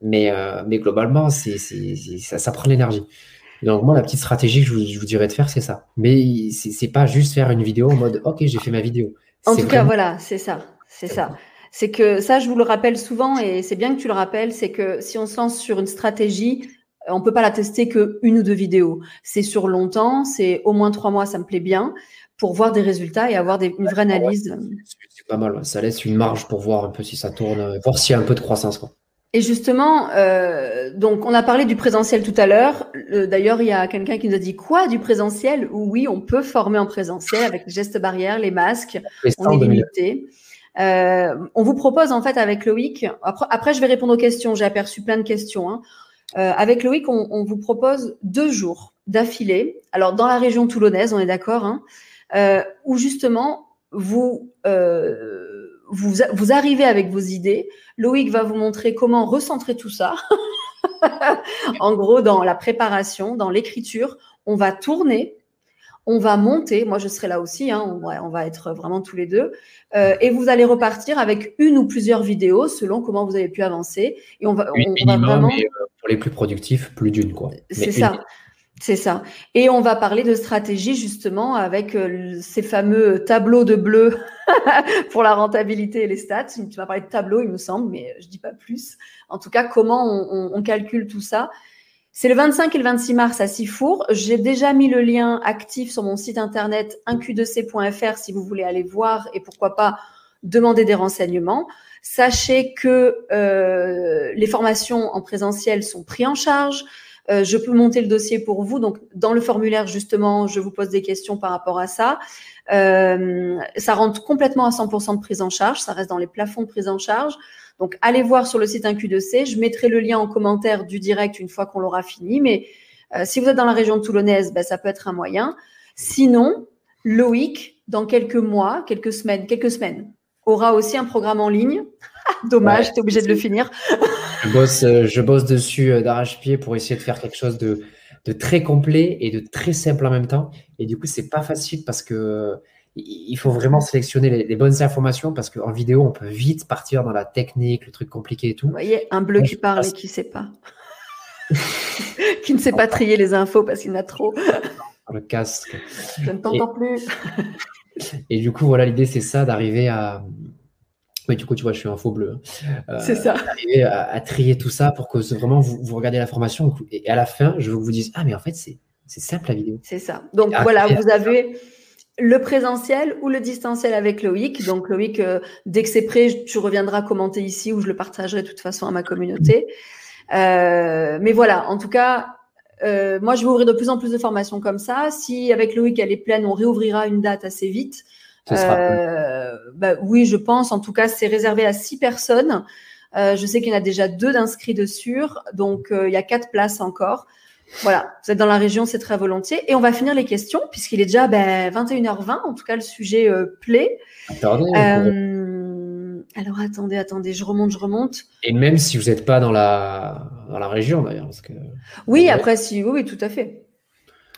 S2: Mais, euh, mais globalement, c'est, ça, ça prend l'énergie. Donc moi, la petite stratégie que je vous, dirais de faire, c'est ça. Mais c'est pas juste faire une vidéo en mode, OK, j'ai fait ma vidéo.
S1: En tout cas, voilà, c'est ça. C'est ça. C'est que ça, je vous le rappelle souvent, et c'est bien que tu le rappelles, c'est que si on se lance sur une stratégie, on peut pas la tester que une ou deux vidéos. C'est sur longtemps, c'est au moins trois mois, ça me plaît bien, pour voir des résultats et avoir des, une vraie analyse.
S2: c'est pas mal, ça laisse une marge pour voir un peu si ça tourne, voir s'il y a un peu de croissance. Quoi.
S1: Et justement, euh, donc on a parlé du présentiel tout à l'heure. D'ailleurs, il y a quelqu'un qui nous a dit quoi du présentiel? Oui, on peut former en présentiel avec les gestes barrières, les masques. on est limité. Euh, on vous propose en fait avec Loïc. Après, après je vais répondre aux questions. J'ai aperçu plein de questions. Hein. Euh, avec Loïc, on, vous propose deux jours d'affilée. Alors, dans la région toulonnaise, on est d'accord, hein, euh, où justement, vous, euh, vous, vous arrivez avec vos idées. Loïc va vous montrer comment recentrer tout ça. [LAUGHS] en gros, dans la préparation, dans l'écriture, on va tourner on va monter, moi je serai là aussi, hein, on, va, on, va, être vraiment tous les deux, euh, et vous allez repartir avec une ou plusieurs vidéos selon comment vous avez pu avancer. Et on va,
S2: vraiment... Euh, pour les plus productifs, plus d'une quoi.
S1: C'est ça. C'est ça. Et on va parler de stratégie justement avec euh, ces fameux tableaux de bleu [LAUGHS] pour la rentabilité et les stats. Tu vas parler de tableau, il me semble, mais je dis pas plus. En tout cas, comment on calcule tout ça c'est le 25 et le 26 mars à Sifour. J'ai déjà mis le lien actif sur mon site internet 1q2c.fr si vous voulez aller voir et pourquoi pas demander des renseignements. Sachez que euh, les formations en présentiel sont prises en charge. Euh, je peux monter le dossier pour vous. Donc, dans le formulaire, justement, je vous pose des questions par rapport à ça. Euh, ça rentre complètement à 100% de prise en charge. Ça reste dans les plafonds de prise en charge. Donc, allez voir sur le site 1Q2C. Je mettrai le lien en commentaire du direct une fois qu'on l'aura fini. Mais si vous êtes dans la région toulonnaise, ben, ça peut être un moyen. Sinon, Loïc, dans quelques mois, quelques semaines, quelques semaines, aura aussi un programme en ligne. [LAUGHS] Dommage, tu es obligé de le finir.
S2: je, bosse, euh, je bosse dessus euh, d'arrache-pied pour essayer de faire quelque chose de, de, très complet et de très simple en même temps. Et du coup, c'est pas facile parce que il faut vraiment sélectionner les, bonnes informations parce qu'en vidéo, on peut vite partir dans la technique, le truc compliqué et tout. Vous
S1: voyez, un bleu qui parle et qui ne sait pas. [LAUGHS] [LAUGHS] qui ne sait pas trier les infos parce qu'il en a trop.
S2: Le casque.
S1: Je ne t'entends plus.
S2: Et du coup, voilà, l'idée, c'est ça, d'arriver à. Oui, du coup, tu vois, je suis un faux bleu.
S1: Hein. Euh, c'est ça.
S2: D'arriver à, trier tout ça pour que vraiment vous, vous regardez la formation et à la fin, je vous dise Ah, mais en fait, c'est simple la vidéo.
S1: C'est ça. Donc voilà, vous avez le présentiel ou le distanciel avec Loïc. Donc Loïc, euh, dès que c'est prêt, tu reviendras commenter ici ou je le partagerai de toute façon à ma communauté. Euh, mais voilà, en tout cas, euh, moi, je vais ouvrir de plus en plus de formations comme ça. Si avec Loïc, elle est pleine, on réouvrira une date assez vite. Euh, bah, oui, je pense. En tout cas, c'est réservé à six personnes. Euh, je sais qu'il y en a déjà deux d'inscrits dessus. Donc, il y a quatre places encore. Voilà, vous êtes dans la région, c'est très volontiers. Et on va finir les questions, puisqu'il est déjà ben, 21h20. En tout cas, le sujet plaît. Attendez, alors attendez, attendez, je remonte, je remonte.
S2: Et même si vous n'êtes pas dans la, dans la région d'ailleurs. Que...
S1: Oui, après, si, oui, tout à fait.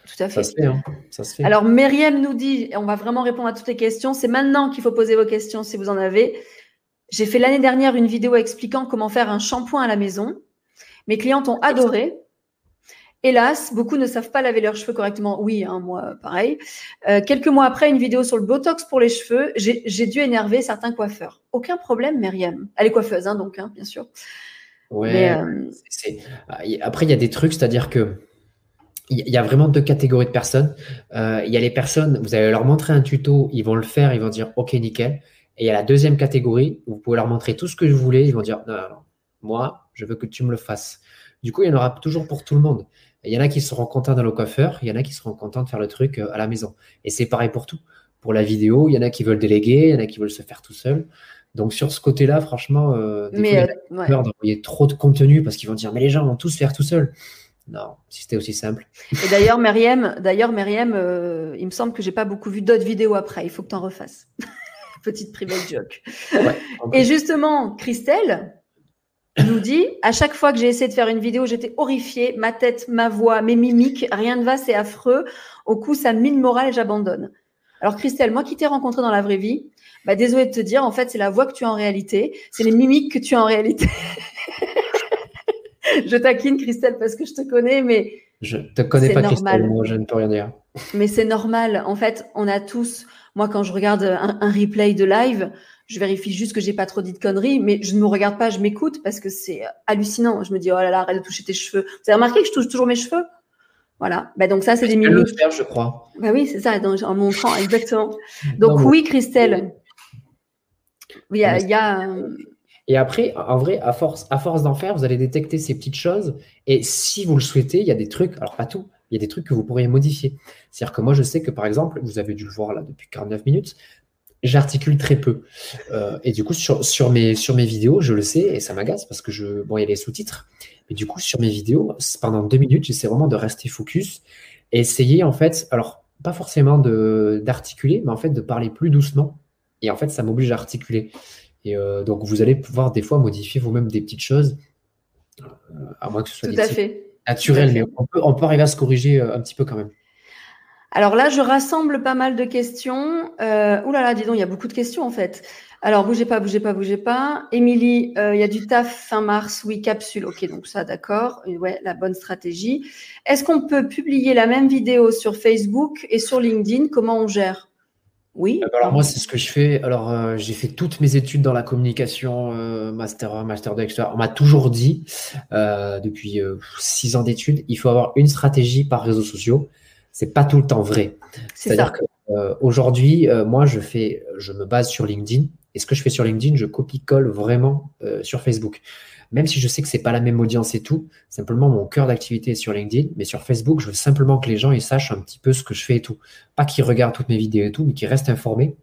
S1: Tout à fait.
S2: Ça se fait, hein. Ça se fait.
S1: Alors, Myriam nous dit, on va vraiment répondre à toutes les questions. C'est maintenant qu'il faut poser vos questions si vous en avez. J'ai fait l'année dernière une vidéo expliquant comment faire un shampoing à la maison. Mes clientes ont adoré. Hélas, beaucoup ne savent pas laver leurs cheveux correctement. Oui, hein, moi, pareil. Euh, quelques mois après, une vidéo sur le Botox pour les cheveux, j'ai dû énerver certains coiffeurs. Aucun problème, Myriam. Elle est coiffeuse, hein, donc, hein, bien sûr.
S2: Ouais. Euh, ah, après, il y a des trucs, c'est-à-dire que il y a vraiment deux catégories de personnes. Euh, il y a les personnes, vous allez leur montrer un tuto, ils vont le faire, ils vont dire OK, nickel. Et il y a la deuxième catégorie, vous pouvez leur montrer tout ce que vous voulez, ils vont dire non, non, non, moi, je veux que tu me le fasses. Du coup, il y en aura toujours pour tout le monde. Il y en a qui seront contents d'aller au coiffeur, il y en a qui seront contents de faire le truc euh, à la maison. Et c'est pareil pour tout. Pour la vidéo, il y en a qui veulent déléguer, il y en a qui veulent se faire tout seul. Donc sur ce côté-là, franchement, euh, des mais fois, peur d'envoyer trop de contenu parce qu'ils vont dire mais les gens vont tous faire tout seul. Non, si c'était aussi simple.
S1: Et d'ailleurs, Myriam, d'ailleurs, Myriam, euh, il me semble que j'ai pas beaucoup vu d'autres vidéos après. Il faut que tu en refasses. [LAUGHS] Petite private joke. Et justement, Christelle, nous dit à chaque fois que j'ai essayé de faire une vidéo, j'étais horrifiée. Ma tête, ma voix, mes mimiques, rien ne va, c'est affreux. Au coup, ça mine le moral et j'abandonne. Alors, Christelle, moi qui t'ai rencontré dans la vraie vie, bah, désolé de te dire, en fait, c'est la voix que tu as en réalité, c'est les mimiques que tu as en réalité. [LAUGHS] je taquine, Christelle, parce que je te connais, mais.
S2: Je te connais pas, Christelle, moi, je ne peux rien dire.
S1: Mais c'est normal. En fait, on a tous. Moi, quand je regarde un replay de live, je vérifie juste que j'ai pas trop dit de conneries, mais je ne me regarde pas, je m'écoute parce que c'est hallucinant. Je me dis, oh là là, arrête de toucher tes cheveux. Vous avez remarqué que je touche toujours mes cheveux? Voilà. Bah, donc ça, c'est des
S2: minutes. le faire, je crois.
S1: Bah oui, c'est ça, en montrant, exactement. [LAUGHS] Donc oui, Christelle. Il y a, y a
S2: Et après, en vrai, à force, à force d'en faire, vous allez détecter ces petites choses. Et si vous le souhaitez, il y a des trucs, alors pas tout, il y a des trucs que vous pourriez modifier. C'est-à-dire que moi, je sais que par exemple, vous avez dû le voir là depuis 49 minutes, j'articule très peu. Euh, et du coup, sur, mes vidéos, je le sais, et ça m'agace parce que je. Bon, il y a les sous-titres, mais du coup, sur mes vidéos, pendant deux minutes, j'essaie vraiment de rester focus et essayer, en fait, alors, pas forcément d'articuler, mais en fait, de parler plus doucement. Et en fait, ça m'oblige à articuler. Et euh, donc, vous allez pouvoir des fois modifier vous-même des petites choses, euh, à moins que ce soit
S1: Tout à fait.
S2: naturel, mais on peut, on peut arriver à se corriger un petit peu quand même.
S1: Alors là, je rassemble pas mal de questions. Euh, ouh là là, dis donc, il y a beaucoup de questions en fait. Alors, bougez pas, bougez pas, bougez pas. Émilie, euh, il y a du taf fin mars, oui, capsule. Ok, donc ça, d'accord. Ouais, la bonne stratégie. Est-ce qu'on peut publier la même vidéo sur Facebook et sur LinkedIn? Comment on gère? Oui.
S2: Euh, alors moi, c'est ce que je fais. Alors, euh, j'ai fait toutes mes études dans la communication, master 1, master 2, etc. On m'a toujours dit, depuis six ans d'études, il faut avoir une stratégie par réseaux sociaux c'est pas tout le temps vrai. C'est-à-dire qu'aujourd'hui, euh, moi, je fais, je me base sur LinkedIn Et ce que je fais sur LinkedIn, je copie-colle vraiment euh, sur Facebook. Même si je sais que c'est pas la même audience et tout, simplement mon cœur d'activité est sur LinkedIn, mais sur Facebook, je veux simplement que les gens ils sachent un petit peu ce que je fais et tout. Pas qu'ils regardent toutes mes vidéos et tout, mais qu'ils restent informés.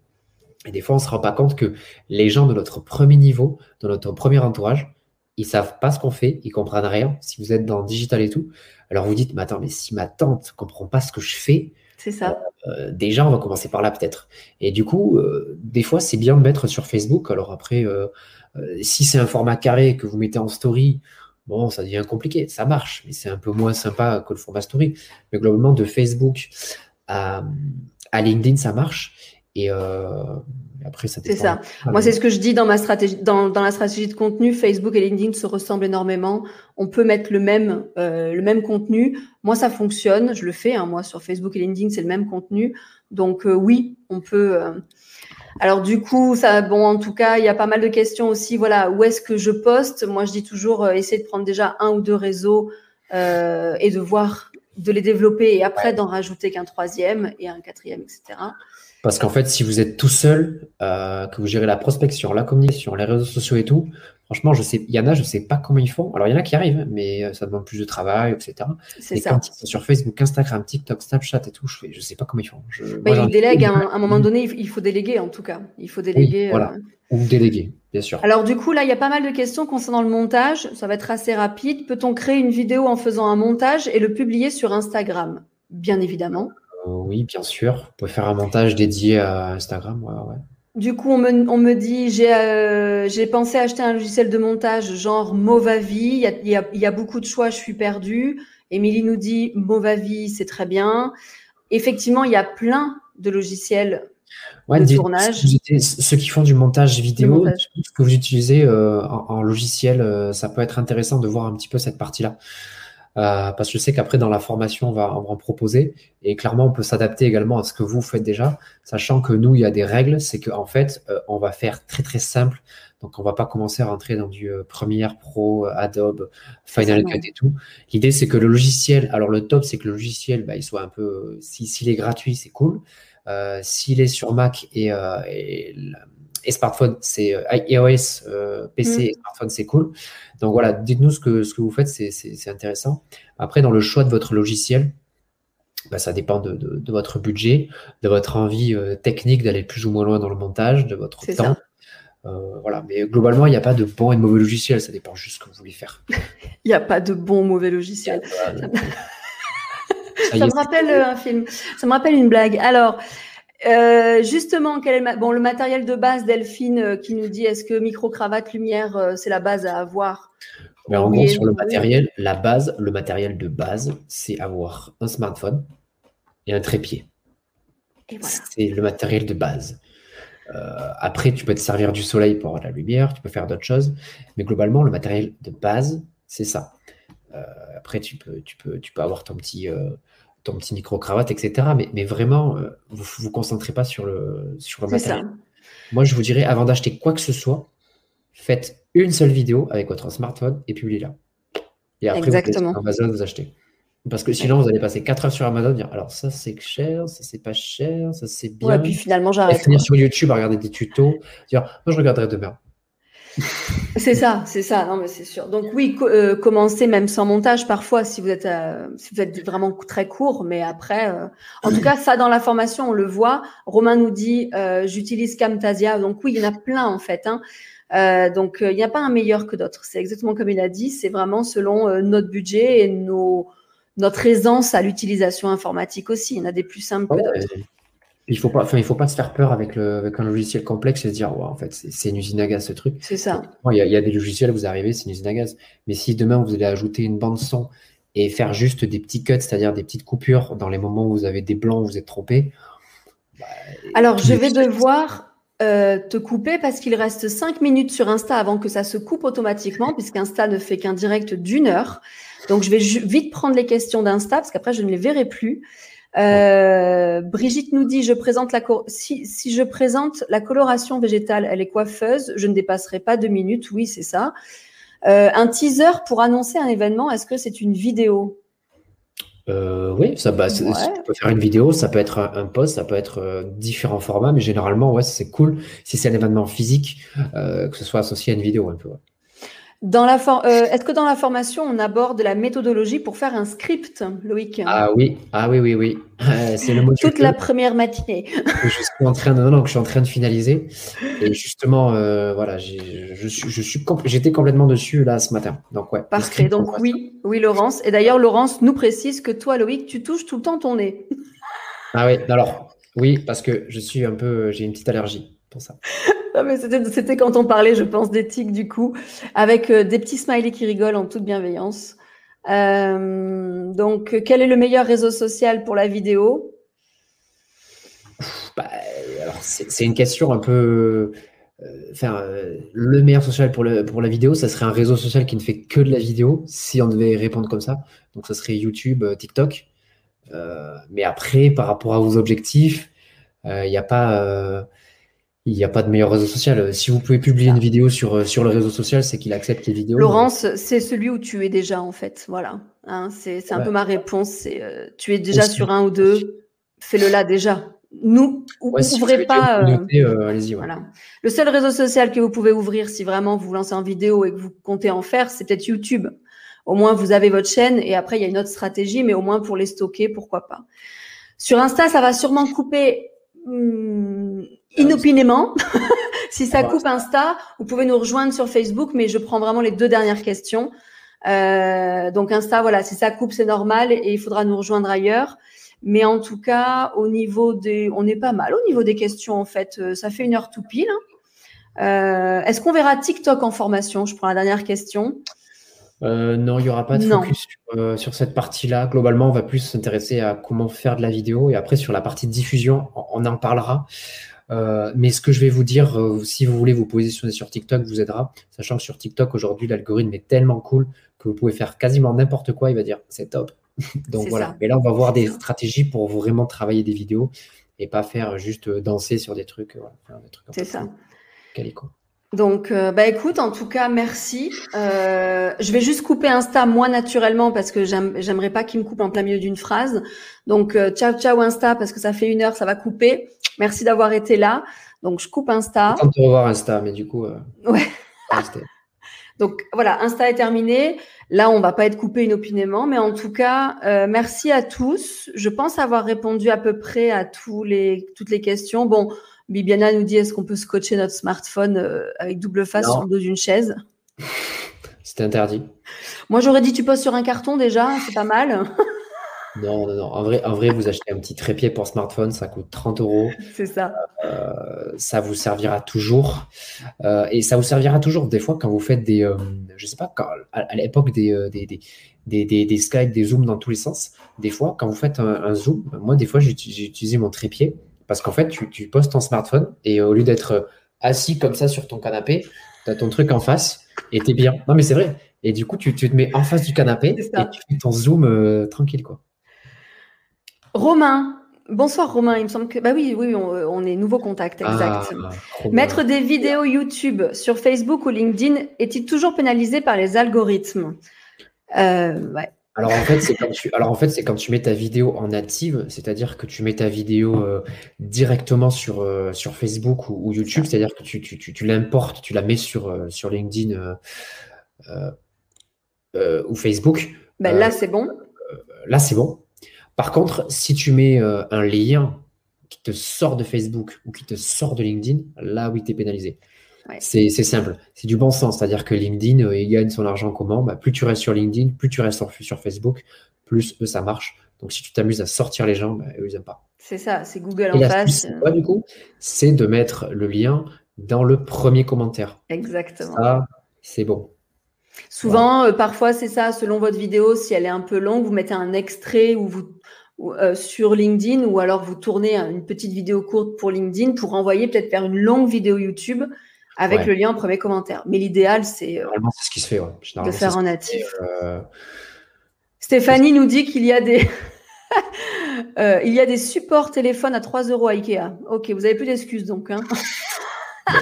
S2: Et des fois, on se rend pas compte que les gens de notre premier niveau, de notre premier entourage, ils savent pas ce qu'on fait, ils comprennent rien. Si vous êtes dans le digital et tout, alors vous dites, mais attends, mais si ma tante comprend pas ce que je fais,
S1: c'est ça.
S2: Euh, déjà, on va commencer par là peut-être. Et du coup, euh, des fois, c'est bien de mettre sur Facebook. Alors après, euh, si c'est un format carré que vous mettez en story, bon, ça devient compliqué. Ça marche, mais c'est un peu moins sympa que le format story. Mais globalement, de Facebook à, à LinkedIn, ça marche. Et après, ça
S1: C'est ça. Moi, c'est ce que je dis dans ma stratégie, dans, dans, la stratégie de contenu. Facebook et LinkedIn se ressemblent énormément. On peut mettre le même, euh, le même contenu. Moi, ça fonctionne. Je le fais. Hein. Moi, sur Facebook et LinkedIn, c'est le même contenu. Donc, euh, oui, on peut. Alors, du coup, ça, bon, en tout cas, il y a pas mal de questions aussi. Voilà, où est-ce que je poste? Moi, je dis toujours, euh, essayer de prendre déjà un ou deux réseaux euh, et de voir, de les développer et après d'en rajouter qu'un troisième et un quatrième, etc.
S2: Parce qu'en fait, si vous êtes tout seul, euh, que vous gérez la prospection, la communication, les réseaux sociaux et tout, franchement, je sais, il y en a, je ne sais pas comment ils font. Alors, il y en a qui arrivent, mais euh, ça demande plus de travail, etc.
S1: C'est ça. Quand
S2: ils sont sur Facebook, Instagram, TikTok, Snapchat et tout, je ne sais pas comment ils font. Je,
S1: ils délèguent à un, moment donné, il faut déléguer en tout cas. Il faut déléguer.
S2: voilà. Euh, Ou déléguer, bien sûr.
S1: Alors, du coup, là, il y a pas mal de questions concernant le montage. Ça va être assez rapide. Peut-on créer une vidéo en faisant un montage et le publier sur Instagram? Bien évidemment.
S2: Euh, oui, bien sûr. Vous pouvez faire un montage dédié à Instagram.
S1: Du coup, on me, dit, euh, j'ai pensé acheter un logiciel de montage genre Movavi. Il y a, il y a beaucoup de choix, je suis perdue. Émilie nous dit Movavi, c'est très bien. Effectivement, il y a plein de logiciels de tournage.
S2: Ceux qui font du montage vidéo, ce que vous utilisez euh, en, logiciel, ça peut être intéressant de voir un petit peu cette partie-là. Euh, parce que je sais qu'après, dans la formation, on va, en proposer. Et clairement, on peut s'adapter également à ce que vous faites déjà, sachant que nous, il y a des règles. C'est qu'en en fait, euh, on va faire très, très simple. Donc, on va pas commencer à rentrer dans du euh, Premiere Pro, Adobe, Final Cut et tout. L'idée, c'est que le logiciel, alors le top, c'est que le logiciel, bah, il soit un peu, s'il est gratuit, c'est cool. s'il est sur Mac et, et et smartphone, c'est euh, iOS, euh, PC et mm. smartphone, c'est cool. Donc voilà, dites-nous ce que, ce que vous faites, c'est intéressant. Après, dans le choix de votre logiciel, bah, ça dépend de, de, votre budget, de votre envie euh, technique d'aller plus ou moins loin dans le montage, de votre temps. voilà, mais globalement, il n'y a pas de bon et de mauvais logiciel, ça dépend juste ce que vous voulez faire. [LAUGHS]
S1: Il n'y a pas de bon ou mauvais logiciel. [LAUGHS] ça me [LAUGHS] rappelle un film, ça me rappelle une blague. Alors, euh, justement, quel est bon, le matériel de base, Delphine, euh, qui nous dit est-ce que micro-cravate, lumière, euh, c'est la base à avoir
S2: Mais En gros, sur le matériel, la base, le matériel de base, c'est avoir un smartphone et un trépied. Voilà. C'est le matériel de base. après, tu peux te servir du soleil pour avoir de la lumière, tu peux faire d'autres choses, mais globalement, le matériel de base, c'est ça. après, tu peux, tu, peux, tu peux avoir ton petit ton petit micro-cravate, etc. Mais, mais vraiment, euh, vous ne vous concentrez pas sur le, sur le matériel. Moi, je vous dirais, avant d'acheter quoi que ce soit, faites une seule vidéo avec votre smartphone et publiez-la. Et après,
S1: Exactement.
S2: vous Amazon, vous achetez. Parce que sinon, vous allez passer 4 heures sur Amazon, dire alors ça c'est cher, ça c'est pas cher, ça c'est bien.
S1: Ouais, puis finalement, j'arrête.
S2: Finir sur YouTube à regarder des tutos, dire moi je regarderai demain.
S1: C'est ça, c'est ça, non mais c'est sûr. Donc oui, euh, commencer même sans montage parfois si vous êtes euh, si vous êtes vraiment très court, mais après, euh, en tout cas ça dans la formation on le voit. Romain nous dit j'utilise Camtasia, donc oui il y en a plein en fait. Hein. donc il n'y a pas un meilleur que d'autres. C'est exactement comme il a dit, c'est vraiment selon notre budget et nos notre aisance à l'utilisation informatique aussi. Il y en a des plus simples que d'autres.
S2: Il faut pas, enfin, il faut pas se faire peur avec, le, avec un logiciel complexe et se dire, ouais, en fait, c'est une usine à gaz ce truc.
S1: C'est ça.
S2: Il y, a, il y, a, des logiciels, vous arrivez, c'est une usine à gaz. Mais si demain vous allez ajouter une bande son et faire juste des petits cuts, c'est-à-dire des petites coupures dans les moments où vous avez des blancs, où vous êtes trompé.
S1: Bah, Alors, je vais devoir euh, te couper parce qu'il reste 5 minutes sur Insta avant que ça se coupe automatiquement, puisqu'Insta ne fait qu'un direct d'une heure. Donc, je vais vite prendre les questions d'Insta parce qu'après, je ne les verrai plus. Euh, Brigitte nous dit je présente la si, si je présente la coloration végétale, elle est coiffeuse, je ne dépasserai pas deux minutes. Oui, c'est ça. Euh, un teaser pour annoncer un événement, est-ce que c'est une vidéo?
S2: Euh, oui, ça, bah, c'est-
S1: Ouais.
S2: tu peux faire une vidéo, ça peut être un, un post, ça peut être euh, différents formats, mais généralement, ouais, c'est cool si c'est un événement physique, euh, que ce soit associé à une vidéo un peu. ouais.
S1: Dans la for- euh, Est-ce que dans la formation, on aborde la méthodologie pour faire un script, Loïc?
S2: Ah oui, ah oui, oui, oui. Euh, c'est le module
S1: Toute la première matinée.
S2: que je suis en train de, non, non, que je suis en train de finaliser. Et justement, euh, voilà, j'ai- je suis, je suis, compl- j'étais complètement dessus là ce matin. Donc ouais.
S1: Parfait. Donc oui, oui, Laurence. Et d'ailleurs, Laurence nous précise que toi, Loïc, tu touches tout le temps ton nez.
S2: Ah oui, alors oui, parce que je suis un peu, j'ai une petite allergie pour ça. [LAUGHS]
S1: C'était, c'était quand on parlait, je pense, d'éthique du coup, avec euh, des petits smileys qui rigolent en toute bienveillance. Euh, donc, quel est le meilleur réseau social pour la vidéo?
S2: Bah, alors c'est une question un peu. euh, Enfin, euh, le meilleur social pour, le, pour la vidéo, ça serait un réseau social qui ne fait que de la vidéo, si on devait répondre comme ça. Donc, ça serait YouTube, TikTok. Mais après, par rapport à vos objectifs, il n'y a pas. Euh, il n'y a pas de meilleur réseau social. Si vous pouvez publier une vidéo sur, euh, sur le réseau social, c'est qu'il accepte les vidéos.
S1: Laurence, c'est celui où tu es déjà en fait. Voilà. Hein, c'est, c'est un
S2: Ouais.
S1: peu ma réponse. C'est, euh, tu es déjà
S2: Aussi.
S1: sur un ou deux. Fais-le là déjà. Nous,
S2: Ouais,
S1: ouvrez pas. euh,
S2: euh, ouais.
S1: Voilà. Le seul réseau social que vous pouvez ouvrir si vraiment vous vous lancez en vidéo et que vous comptez en faire, c'est peut-être YouTube. Au moins, vous avez votre chaîne et après, il y a une autre stratégie, mais au moins pour les stocker, pourquoi pas. Sur Insta, ça va sûrement couper hum, inopinément. [LAUGHS] si ça
S2: Ouais.
S1: coupe Insta, vous pouvez nous rejoindre sur Facebook, mais je prends vraiment les deux dernières questions. Euh, donc Insta, voilà, si ça coupe, c'est normal et il faudra nous rejoindre ailleurs. Mais en tout cas, au niveau des, on est pas mal au niveau des questions en fait. Euh, Ça fait une heure tout pile. hein. Euh, Est-ce qu'on verra TikTok en formation? Je prends la dernière question.
S2: Euh, non, il n'y aura pas de
S1: Non.
S2: focus sur, euh, sur cette partie-là. Globalement, on va plus s'intéresser à comment faire de la vidéo et après sur la partie diffusion, on, on en parlera. Euh, mais ce que je vais vous dire, euh, si vous voulez vous positionner sur TikTok, vous aidera. Sachant que sur TikTok, aujourd'hui, l'algorithme est tellement cool que vous pouvez faire quasiment n'importe quoi. Il va dire c'est top. [LAUGHS] Donc voilà.
S1: ça.
S2: Mais là, on va voir des
S1: ça.
S2: stratégies pour vraiment travailler des vidéos et pas faire juste euh, danser sur des trucs. voilà,
S1: C'est ça.
S2: Calico.
S1: Donc, euh, bah écoute, en tout cas, merci. Euh, je vais juste couper Insta moi naturellement parce que j'aime- j'aimerais pas qu'il me coupe en plein milieu d'une phrase. Donc, euh, ciao ciao Insta parce que ça fait une heure, ça va couper. Merci d'avoir été là. Donc, je coupe Insta.
S2: Content de te revoir Insta, mais du coup, euh,
S1: Ouais. [LAUGHS] Donc voilà, Insta est terminé. Là, on va pas être coupé inopinément, mais en tout cas, euh, merci à tous. Je pense avoir répondu à peu près à tous les, toutes les questions. Bon, Bibiana nous dit est-ce qu'on peut scotcher notre smartphone euh, avec double face
S2: Non.
S1: sur le dos d'une chaise? [LAUGHS]
S2: C'était interdit.
S1: Moi, j'aurais dit tu poses sur un carton déjà, c'est pas mal. [LAUGHS]
S2: Non, non, non. En vrai, en vrai, vous achetez un petit trépied pour smartphone, ça coûte 30 euros. [LAUGHS]
S1: c'est ça.
S2: Euh, ça vous servira toujours. Euh, et ça vous servira toujours des fois quand vous faites des, euh, je sais pas, quand, à, à l'époque des, euh, des, des, des, des, Skype, des Zooms dans tous les sens. Des fois, quand vous faites un, un Zoom, moi, des fois, j'ai uti- j'ai utilisé mon trépied parce qu'en fait, tu, tu poses ton smartphone et au lieu d'être assis comme ça sur ton canapé, tu as ton truc en face et t'es bien. Non, mais c'est vrai. Et du coup, tu, tu te mets en face du canapé et tu fais ton Zoom euh, tranquille, quoi.
S1: Romain. Bonsoir Romain, il me semble que bah oui, oui, on, on est nouveau contact, exact.
S2: Ah, bien.
S1: Mettre des vidéos YouTube sur Facebook ou LinkedIn est-il toujours pénalisé par les algorithmes? Euh, ouais.
S2: Alors en fait, c'est quand tu, alors en fait, c'est quand tu mets ta vidéo en native, c'est-à-dire que tu mets ta vidéo euh, directement sur, euh, sur Facebook ou, ou YouTube, c'est-à-dire que tu, tu, tu, tu l'importes, tu la mets sur, euh, sur LinkedIn euh, euh, euh, ou Facebook.
S1: Ben
S2: Euh,
S1: là, c'est bon.
S2: Là, c'est bon. Par contre, si tu mets euh, un lien qui te sort de Facebook ou qui te sort de LinkedIn, là, oui, tu es pénalisé.
S1: Ouais.
S2: C'est simple, c'est du bon sens, c'est-à-dire que LinkedIn, euh, il gagne son argent comment? Bah, Plus tu restes sur LinkedIn, plus tu restes sur, sur Facebook, plus eux, ça marche. Donc si tu t'amuses à sortir les gens, bah, eux, ils n'aiment pas.
S1: C'est ça, c'est Google
S2: Et
S1: en face.
S2: c'est quoi du coup? C'est de mettre le lien dans le premier commentaire.
S1: Exactement.
S2: Ça, c'est bon.
S1: Souvent, euh, parfois, c'est ça, selon votre vidéo, si elle est un peu longue, vous mettez un extrait ou vous, ou, euh, sur LinkedIn ou alors vous tournez un- une petite vidéo courte pour LinkedIn pour envoyer peut-être faire une longue vidéo YouTube avec
S2: Ouais.
S1: le lien en premier commentaire. Mais l'idéal, c'est euh,
S2: ce qui se fait. Ouais.
S1: de faire en natif. Stéphanie nous dit qu'il y a des [LAUGHS] il y a des supports téléphone à 3 euros à Ikea. Ok, vous avez plus d'excuses donc. hein. [LAUGHS] [LAUGHS]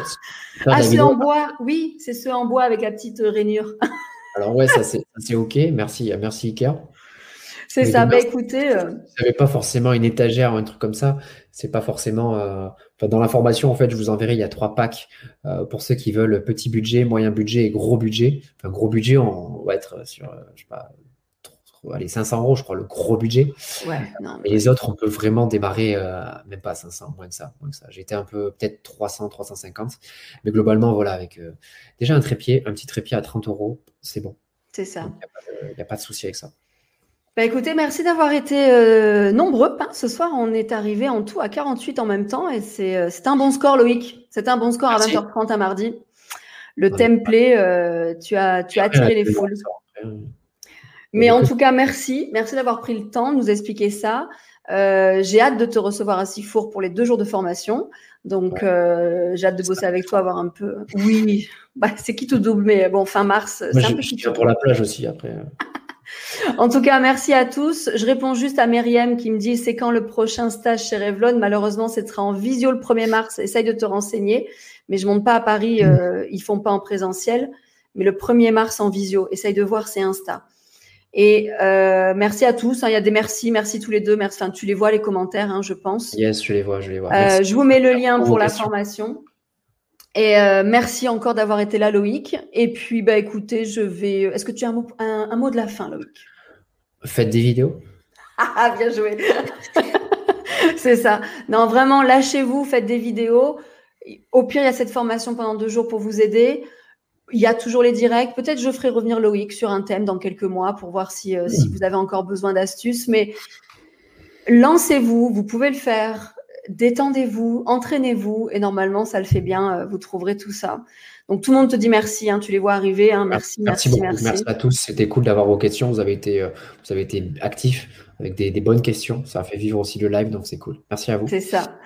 S1: Ah,
S2: la
S1: ceux
S2: vidéo.
S1: en bois, oui, c'est ceux en bois avec la petite euh, rainure. [LAUGHS]
S2: Alors ouais, ça c'est c'est ok. Merci, merci Ikea.
S1: C'est ça. Bah, écoutez. Euh...
S2: Vous pas forcément une étagère ou un truc comme ça. C'est pas forcément. Euh... dans l'information, en fait, je vous enverrai. Il y a trois packs euh, pour ceux qui veulent petit budget, moyen budget et gros budget. Enfin, gros budget, on va être sur, euh, je sais pas, allez, 500 euros, je crois, le gros budget.
S1: Ouais,
S2: Et les autres, on peut vraiment démarrer, euh, même pas 500, moins que ça. Moins que ça. J'étais un peu, peut-être 300, 350. Mais globalement, voilà, avec euh, déjà un trépied, un petit trépied à 30 euros, c'est bon.
S1: C'est ça.
S2: Il n'y a, pas de souci avec ça.
S1: Bah écoutez, merci d'avoir été euh, nombreux. Hein. Ce soir, on est arrivé en tout à 48 en même temps et c'est un bon score, Loïc. C'est un bon score à 20h30 à mardi. Le templé, tu as, tu as attiré les foules. Mais en tout cas, merci. Merci d'avoir pris le temps de nous expliquer ça. Euh, j'ai hâte de te recevoir à Sifour pour les deux jours de formation. Donc, euh, j'ai hâte de bosser avec toi, avoir un peu. Oui, [LAUGHS] bah, c'est qui tout double, mais bon, fin mars, c'est un peu
S2: qui pour la plage aussi après.
S1: en tout cas, merci à tous. Je réponds juste à Myriam qui me dit c'est quand le prochain stage chez Revlon? Malheureusement, ce sera en visio le 1er mars. Essaye de te renseigner. Mais je monte pas à Paris, mm. euh, ils font pas en présentiel. Mais le 1er mars en visio. Essaye de voir, c'est Insta. Et euh, merci à tous. Hein. Il y a des merci, merci tous les deux. Merci. Enfin, tu les vois les commentaires, hein, je pense.
S2: Yes, je les vois, je les vois.
S1: Euh, je vous mets le lien pour la formation. Et euh, merci encore d'avoir été là, Loïc. Et puis, bah, écoutez, je vais. Est-ce que tu as un mot, un, mot de la fin, Loïc?
S2: Faites des vidéos. [LAUGHS]
S1: Ah, bien joué. [LAUGHS] C'est ça. Non, vraiment, lâchez-vous, faites des vidéos. Au pire, il y a cette formation pendant deux jours pour vous aider. Il y a toujours les directs. Peut-être je ferai revenir Loïc sur un thème dans quelques mois pour voir si, euh, si vous avez encore besoin d'astuces. Mais lancez-vous, vous pouvez le faire. Détendez-vous, entraînez-vous et normalement ça le fait bien. Euh, vous trouverez tout ça. Donc tout le monde te dit merci. Hein, tu les vois arriver. Hein, merci, merci,
S2: merci, merci, merci. à tous. C'était cool d'avoir vos questions. Vous avez été, euh, vous avez été actifs avec des, bonnes questions. Ça a fait vivre aussi le live, donc c'est cool. Merci à vous.
S1: C'est ça.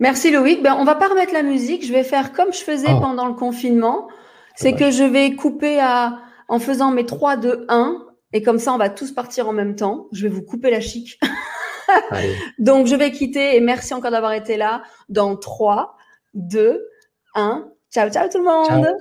S1: Merci Loïc. Ben, on va pas remettre la musique. Je vais faire comme je faisais oh. pendant le confinement c'est que je vais couper à, en faisant mes 3, 2, 1. Et comme ça, on va tous partir en même temps. Je vais vous couper la chic. [LAUGHS] Donc, je vais quitter et merci encore d'avoir été là dans 3, 2, 1. Ciao, ciao tout le monde.